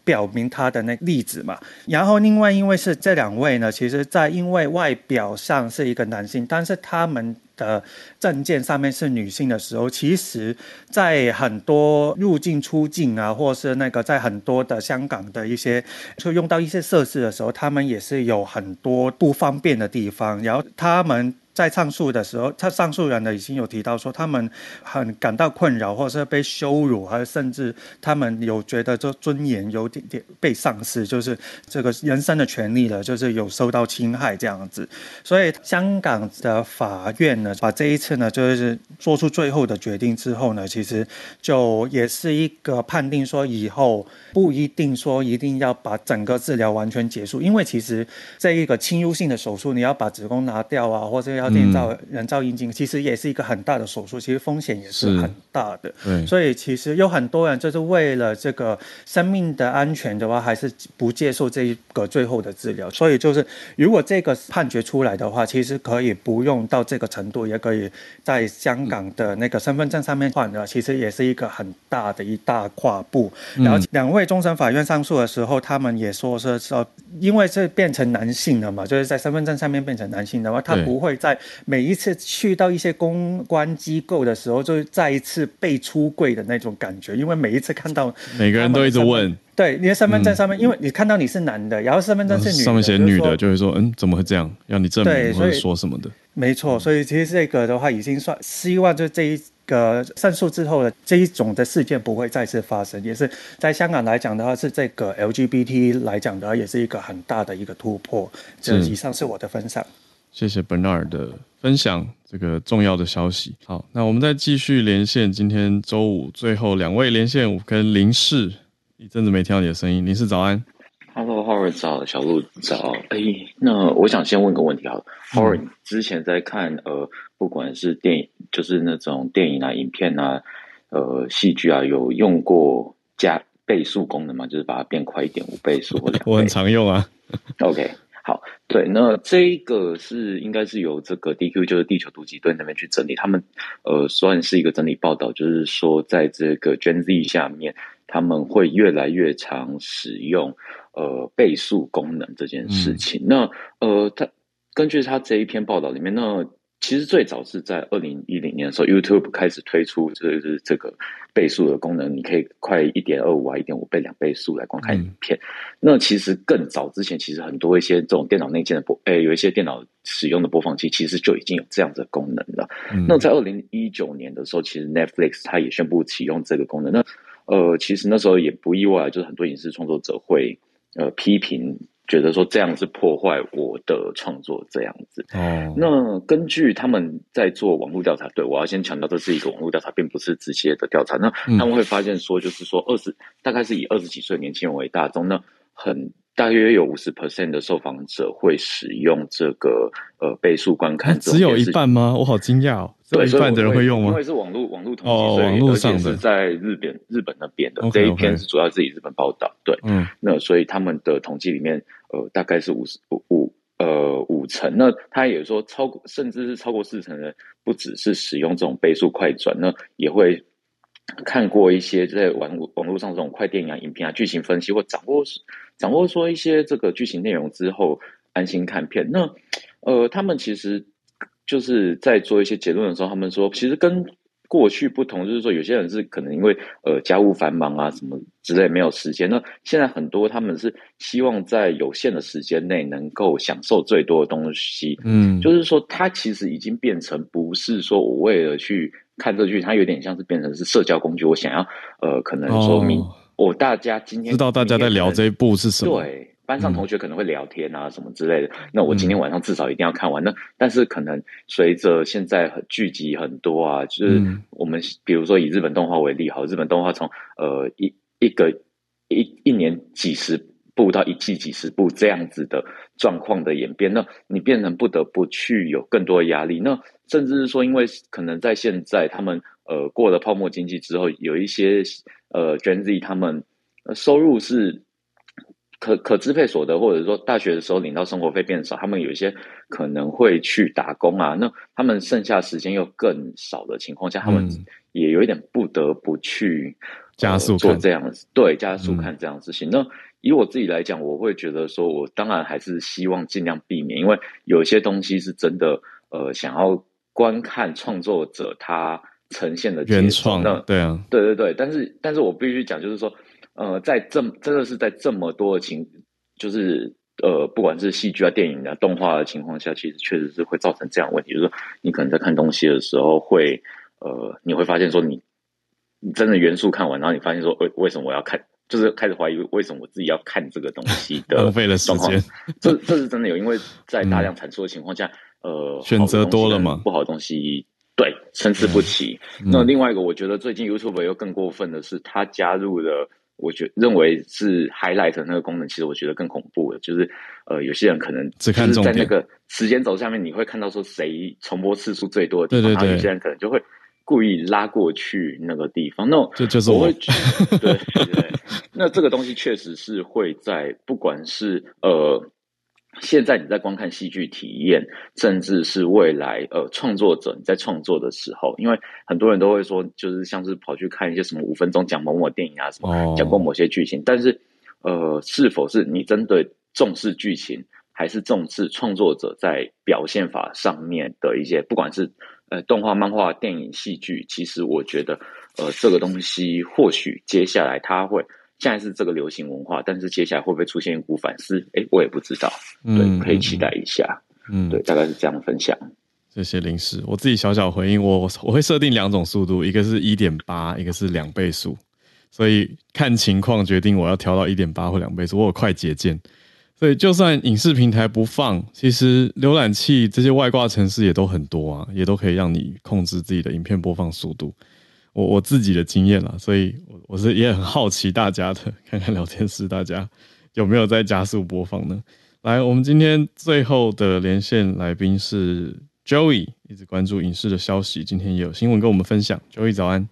表明他的那例子嘛。然后另外，因为是这两位呢，其实在因为外表上是一个男性，但是他们。的证件上面是女性的时候，其实，在很多入境出境啊，或是那个在很多的香港的一些，就用到一些设施的时候，他们也是有很多不方便的地方，然后他们。在上诉的时候，他上诉人呢已经有提到说，他们很感到困扰，或者是被羞辱，还甚至他们有觉得这尊严有点点被丧失，就是这个人身的权利了，就是有受到侵害这样子。所以香港的法院呢，把这一次呢，就是做出最后的决定之后呢，其实就也是一个判定说，以后不一定说一定要把整个治疗完全结束，因为其实这一个侵入性的手术，你要把子宫拿掉啊，或者要建造人造阴茎，其实也是一个很大的手术，其实风险也是很大的。所以其实有很多人就是为了这个生命的安全的话，还是不接受这一个最后的治疗。所以就是如果这个判决出来的话，其实可以不用到这个程度，也可以在香港的那个身份证上面换的。其实也是一个很大的一大跨步。然后两位终审法院上诉的时候，他们也说是说，因为这变成男性了嘛，就是在身份证上面变成男性的话，他不会在。每一次去到一些公关机构的时候，就再一次被出柜的那种感觉，因为每一次看到每个人都一直问，对你的身份证上面，因为你看到你是男的，然后身份证是女，上面写女的，就会说，嗯，怎么会这样？要你证明或者说什么的？没错，所以其实这个的话，已经算希望就这一个胜诉之后的这一种的事件不会再次发生，也是在香港来讲的话，是这个 LGBT 来讲的话，也是一个很大的一个突破。这以上是我的分享。谢谢 Bernard 的分享，这个重要的消息。好，那我们再继续连线。今天周五最后两位连线，我跟林氏，一阵子没听到你的声音。林氏早安，Hello，Howard 早，小鹿早。哎，那我想先问个问题，好了，Howard 之前在看呃，不管是电影，就是那种电影啊、影片啊、呃、戏剧啊，有用过加倍速功能吗？就是把它变快一点，五倍速或者 我很常用啊。OK，好。对，那这一个是应该是由这个 DQ 就是地球突击队那边去整理，他们呃算是一个整理报道，就是说在这个 Gen Z 下面，他们会越来越常使用呃倍速功能这件事情。那呃，他根据他这一篇报道里面，那。其实最早是在二零一零年的时候，YouTube 开始推出就是这个倍速的功能，你可以快一点二五啊、一点五倍、两倍速来观看影片。那其实更早之前，其实很多一些这种电脑内建的播，诶，有一些电脑使用的播放器，其实就已经有这样的功能了。那在二零一九年的时候，其实 Netflix 它也宣布启用这个功能。那呃，其实那时候也不意外，就是很多影视创作者会呃批评。觉得说这样是破坏我的创作这样子哦。那根据他们在做网络调查，对我要先强调这是一个网络调查，并不是直接的调查。那他们会发现说，就是说二十大概是以二十几岁年轻人为大宗，那很大约有五十 percent 的受访者会使用这个呃倍速观看。只有一半吗？我好惊讶哦。对，一半的人会用吗？因为是网络网络统计，网络上的在日本日本那边的这一篇是主要是以日本报道。对，嗯，那所以他们的统计里面。呃，大概是五十五五呃五成，那他也说超过，甚至是超过四成的，不只是使用这种倍速快转，那也会看过一些在网网络上这种快电影啊、影片啊、剧情分析或掌握掌握说一些这个剧情内容之后安心看片。那呃，他们其实就是在做一些结论的时候，他们说其实跟。过去不同，就是说有些人是可能因为呃家务繁忙啊什么之类没有时间。那现在很多他们是希望在有限的时间内能够享受最多的东西。嗯，就是说它其实已经变成不是说我为了去看这剧，它有点像是变成是社交工具。我想要呃可能说明我大家今天知道大家在聊这一部是什么？对。班上同学可能会聊天啊，什么之类的。那我今天晚上至少一定要看完。那但是可能随着现在很剧集很多啊，就是我们比如说以日本动画为例，好，日本动画从呃一一个一一年几十步到一季几十步这样子的状况的演变，那你变成不得不去有更多的压力。那甚至是说，因为可能在现在他们呃过了泡沫经济之后，有一些呃 Gen Z 他们收入是。可可支配所得，或者说大学的时候领到生活费变少，他们有一些可能会去打工啊。那他们剩下时间又更少的情况下，他们也有一点不得不去加速做这样子，对加速看这样事情。那以我自己来讲，我会觉得说，我当然还是希望尽量避免，因为有一些东西是真的，呃，想要观看创作者他呈现的原创的，对啊，对对对。但是，但是我必须讲，就是说。呃，在这真的是在这么多的情，就是呃，不管是戏剧啊、电影啊、动画的情况下，其实确实是会造成这样问题，就是说你可能在看东西的时候，会呃，你会发现说你你真的元素看完，然后你发现说，为为什么我要看？就是开始怀疑为什么我自己要看这个东西的浪费了时间。这这是真的有，因为在大量产出的情况下，呃，选择多了嘛，不好的东西对参差不齐。那另外一个，我觉得最近 YouTube 又更过分的是，它加入了。我觉认为是 highlight 那个功能，其实我觉得更恐怖的，就是呃，有些人可能只看在那个时间轴下面，你会看到说谁重播次数最多的地方，然后有些人可能就会故意拉过去那个地方。那这就是我会对对，那这个东西确实是会在不管是呃。现在你在观看戏剧体验，甚至是未来呃创作者你在创作的时候，因为很多人都会说，就是像是跑去看一些什么五分钟讲某某电影啊，什么讲过某些剧情，但是呃，是否是你真的重视剧情，还是重视创作者在表现法上面的一些，不管是呃动画、漫画、电影、戏剧，其实我觉得呃这个东西或许接下来它会。现在是这个流行文化，但是接下来会不会出现一股反思？哎，我也不知道。对，可以期待一下。嗯，对，大概是这样分享。这些零食，我自己小小回应，我我会设定两种速度，一个是一点八，一个是两倍速，所以看情况决定我要调到一点八或两倍速。我有快捷键，所以就算影视平台不放，其实浏览器这些外挂程式也都很多啊，也都可以让你控制自己的影片播放速度。我我自己的经验啦，所以我我是也很好奇大家的，看看聊天室大家有没有在加速播放呢？来，我们今天最后的连线来宾是 Joey，一直关注影视的消息，今天也有新闻跟我们分享。Joey 早安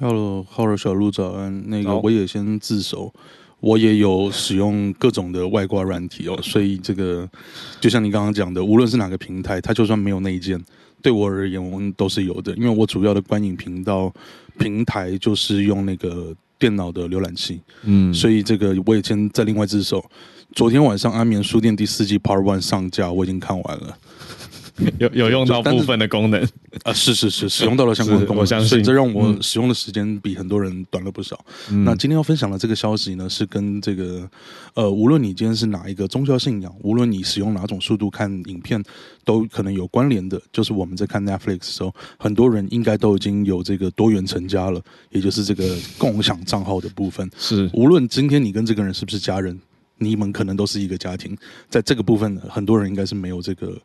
，Hello，Hello 小鹿早安。那个我也先自首，我也有使用各种的外挂软体哦，所以这个就像你刚刚讲的，无论是哪个平台，它就算没有内建，对我而言，我们都是有的，因为我主要的观影频道平台就是用那个电脑的浏览器，嗯，所以这个我也先在另外只手。昨天晚上《安眠书店》第四季 Part One 上架，我已经看完了。有有用到部分的功能啊，是是是，使用到了相关的功能，我相信，所以这让我使用的时间比很多人短了不少。那今天要分享的这个消息呢，是跟这个呃，无论你今天是哪一个宗教信仰，无论你使用哪种速度看影片，都可能有关联的。就是我们在看 Netflix 的时候，很多人应该都已经有这个多元成家了，也就是这个共享账号的部分。是，无论今天你跟这个人是不是家人。你们可能都是一个家庭，在这个部分，很多人应该是没有这个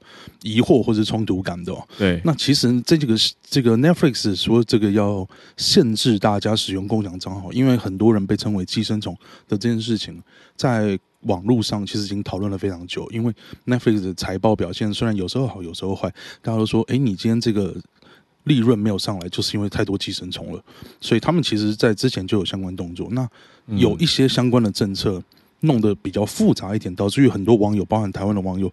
疑惑或者冲突感的。对，那其实这个这个 Netflix 说这个要限制大家使用共享账号，因为很多人被称为寄生虫的这件事情，在网络上其实已经讨论了非常久。因为 Netflix 的财报表现虽然有时候好，有时候坏，大家都说，哎，你今天这个利润没有上来，就是因为太多寄生虫了。所以他们其实，在之前就有相关动作。那有一些相关的政策。弄得比较复杂一点，导致于很多网友，包含台湾的网友，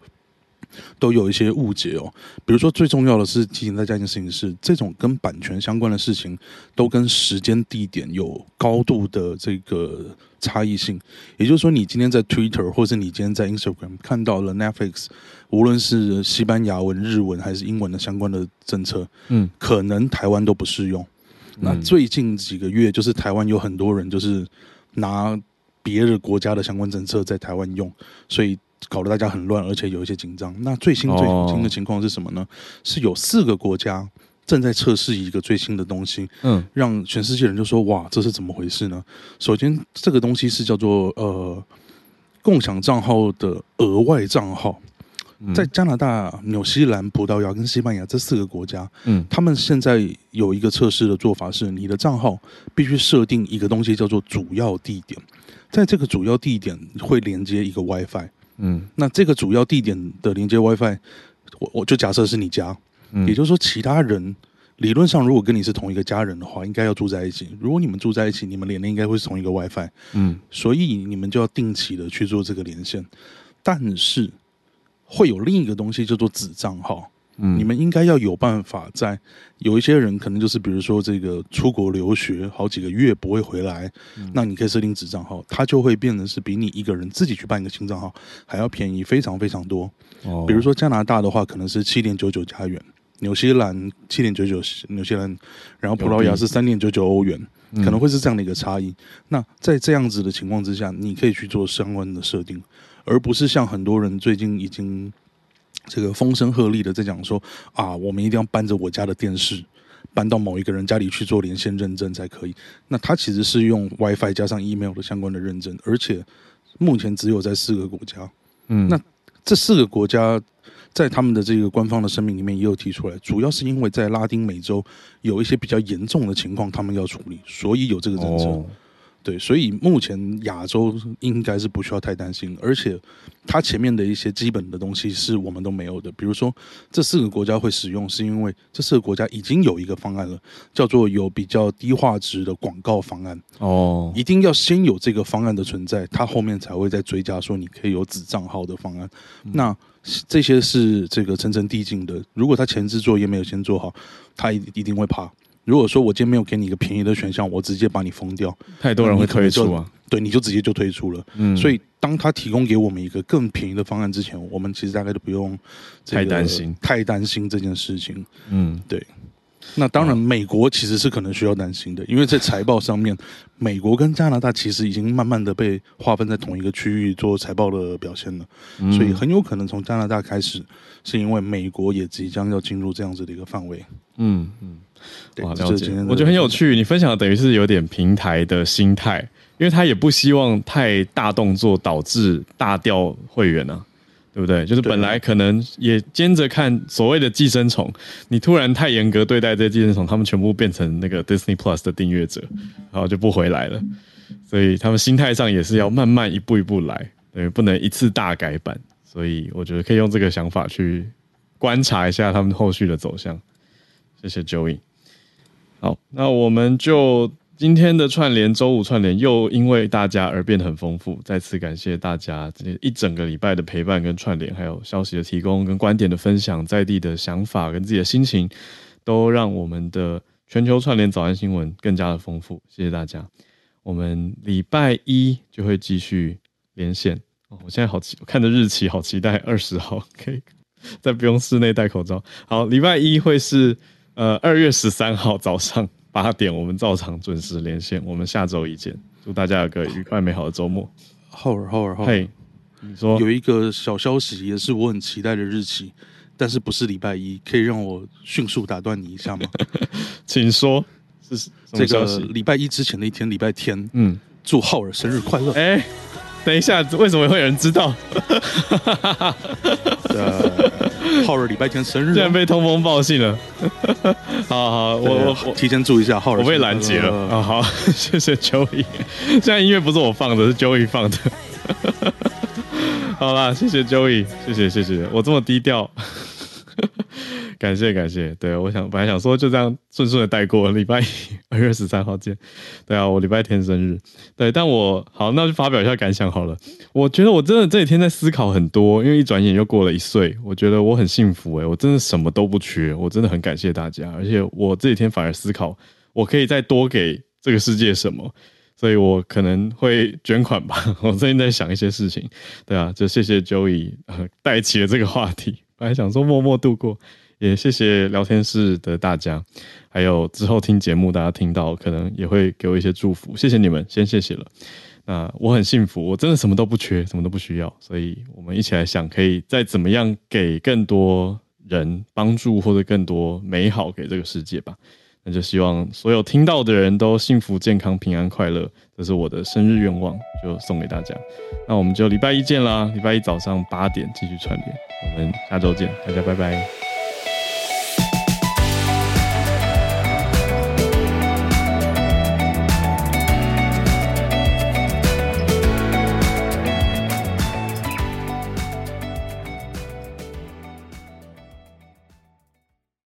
都有一些误解哦。比如说，最重要的是提醒大家一件事情是，这种跟版权相关的事情，都跟时间地点有高度的这个差异性。也就是说，你今天在 Twitter 或者你今天在 Instagram 看到了 Netflix，无论是西班牙文、日文还是英文的相关的政策，嗯，可能台湾都不适用。那最近几个月，就是台湾有很多人就是拿。别的国家的相关政策在台湾用，所以搞得大家很乱，而且有一些紧张。那最新最新的情况是什么呢？是有四个国家正在测试一个最新的东西，嗯，让全世界人就说：“哇，这是怎么回事呢？”首先，这个东西是叫做呃共享账号的额外账号，在加拿大、纽西兰、葡萄牙跟西班牙这四个国家，嗯，他们现在有一个测试的做法是，你的账号必须设定一个东西叫做主要地点。在这个主要地点会连接一个 WiFi，嗯，那这个主要地点的连接 WiFi，我我就假设是你家，嗯，也就是说其他人理论上如果跟你是同一个家人的话，应该要住在一起。如果你们住在一起，你们连的应该会是同一个 WiFi，嗯，所以你们就要定期的去做这个连线，但是会有另一个东西叫做子账号。你们应该要有办法，在有一些人可能就是比如说这个出国留学好几个月不会回来，那你可以设定子账号，它就会变成是比你一个人自己去办一个新账号还要便宜非常非常多。哦，比如说加拿大的话，可能是七点九九加元；纽西兰七点九九纽西兰，然后葡萄牙是三点九九欧元，可能会是这样的一个差异。那在这样子的情况之下，你可以去做相关的设定，而不是像很多人最近已经。这个风声鹤唳的在讲说啊，我们一定要搬着我家的电视搬到某一个人家里去做连线认证才可以。那他其实是用 WiFi 加上 email 的相关的认证，而且目前只有在四个国家。嗯，那这四个国家在他们的这个官方的声明里面也有提出来，主要是因为在拉丁美洲有一些比较严重的情况，他们要处理，所以有这个政策。对，所以目前亚洲应该是不需要太担心，而且它前面的一些基本的东西是我们都没有的。比如说，这四个国家会使用，是因为这四个国家已经有一个方案了，叫做有比较低画质的广告方案。哦，一定要先有这个方案的存在，它后面才会再追加说你可以有子账号的方案。那这些是这个层层递进的。如果他前置作业没有先做好，他一一定会怕。如果说我今天没有给你一个便宜的选项，我直接把你封掉，太多人会退出啊。对，你就直接就退出了。嗯，所以当他提供给我们一个更便宜的方案之前，我们其实大概都不用太担心，太担心这件事情。嗯，对。那当然，美国其实是可能需要担心的，因为在财报上面，美国跟加拿大其实已经慢慢的被划分在同一个区域做财报的表现了，所以很有可能从加拿大开始，是因为美国也即将要进入这样子的一个范围。嗯嗯。哇，了解，我觉得很有趣。你分享的等于是有点平台的心态，因为他也不希望太大动作导致大掉会员啊，对不对？就是本来可能也兼着看所谓的寄生虫，你突然太严格对待这些寄生虫，他们全部变成那个 Disney Plus 的订阅者，然后就不回来了。所以他们心态上也是要慢慢一步一步来，对，不能一次大改版。所以我觉得可以用这个想法去观察一下他们后续的走向。谢谢 Joey。好，那我们就今天的串联，周五串联又因为大家而变得很丰富。再次感谢大家这一整个礼拜的陪伴跟串联，还有消息的提供跟观点的分享，在地的想法跟自己的心情，都让我们的全球串联早安新闻更加的丰富。谢谢大家。我们礼拜一就会继续连线。我现在好期，我看着日期好期待，二十号可以再不用室内戴口罩。好，礼拜一会是呃二月十三号早上。八点，我们照常准时连线。我们下周一见，祝大家有个愉快美好的周末。浩尔，浩尔，嘿，你说有一个小消息，也是我很期待的日期，但是不是礼拜一，可以让我迅速打断你一下吗？请说，是这个礼拜一之前的一天，礼拜天。嗯，祝浩尔生日快乐。哎。等一下，为什么会有人知道？呃，浩日礼拜天生日，竟然被通风报信了。好好，我我提前祝一下浩日，我被拦截了啊！好，谢谢 Joey。现在音乐不是我放的，是 Joey 放的。好啦，谢谢 Joey，谢谢谢谢，我这么低调。感谢感谢，对我想本来想说就这样顺顺的带过，礼拜二月十三号见。对啊，我礼拜天生日，对，但我好那就发表一下感想好了。我觉得我真的这几天在思考很多，因为一转眼又过了一岁，我觉得我很幸福诶，我真的什么都不缺，我真的很感谢大家，而且我这几天反而思考，我可以再多给这个世界什么，所以我可能会捐款吧。我最近在想一些事情，对啊，就谢谢 Joey 带起了这个话题，本来想说默默度过。也谢谢聊天室的大家，还有之后听节目大家听到，可能也会给我一些祝福，谢谢你们，先谢谢了。那我很幸福，我真的什么都不缺，什么都不需要，所以我们一起来想，可以再怎么样给更多人帮助，或者更多美好给这个世界吧。那就希望所有听到的人都幸福、健康、平安、快乐，这是我的生日愿望，就送给大家。那我们就礼拜一见啦，礼拜一早上八点继续串联，我们下周见，大家拜拜。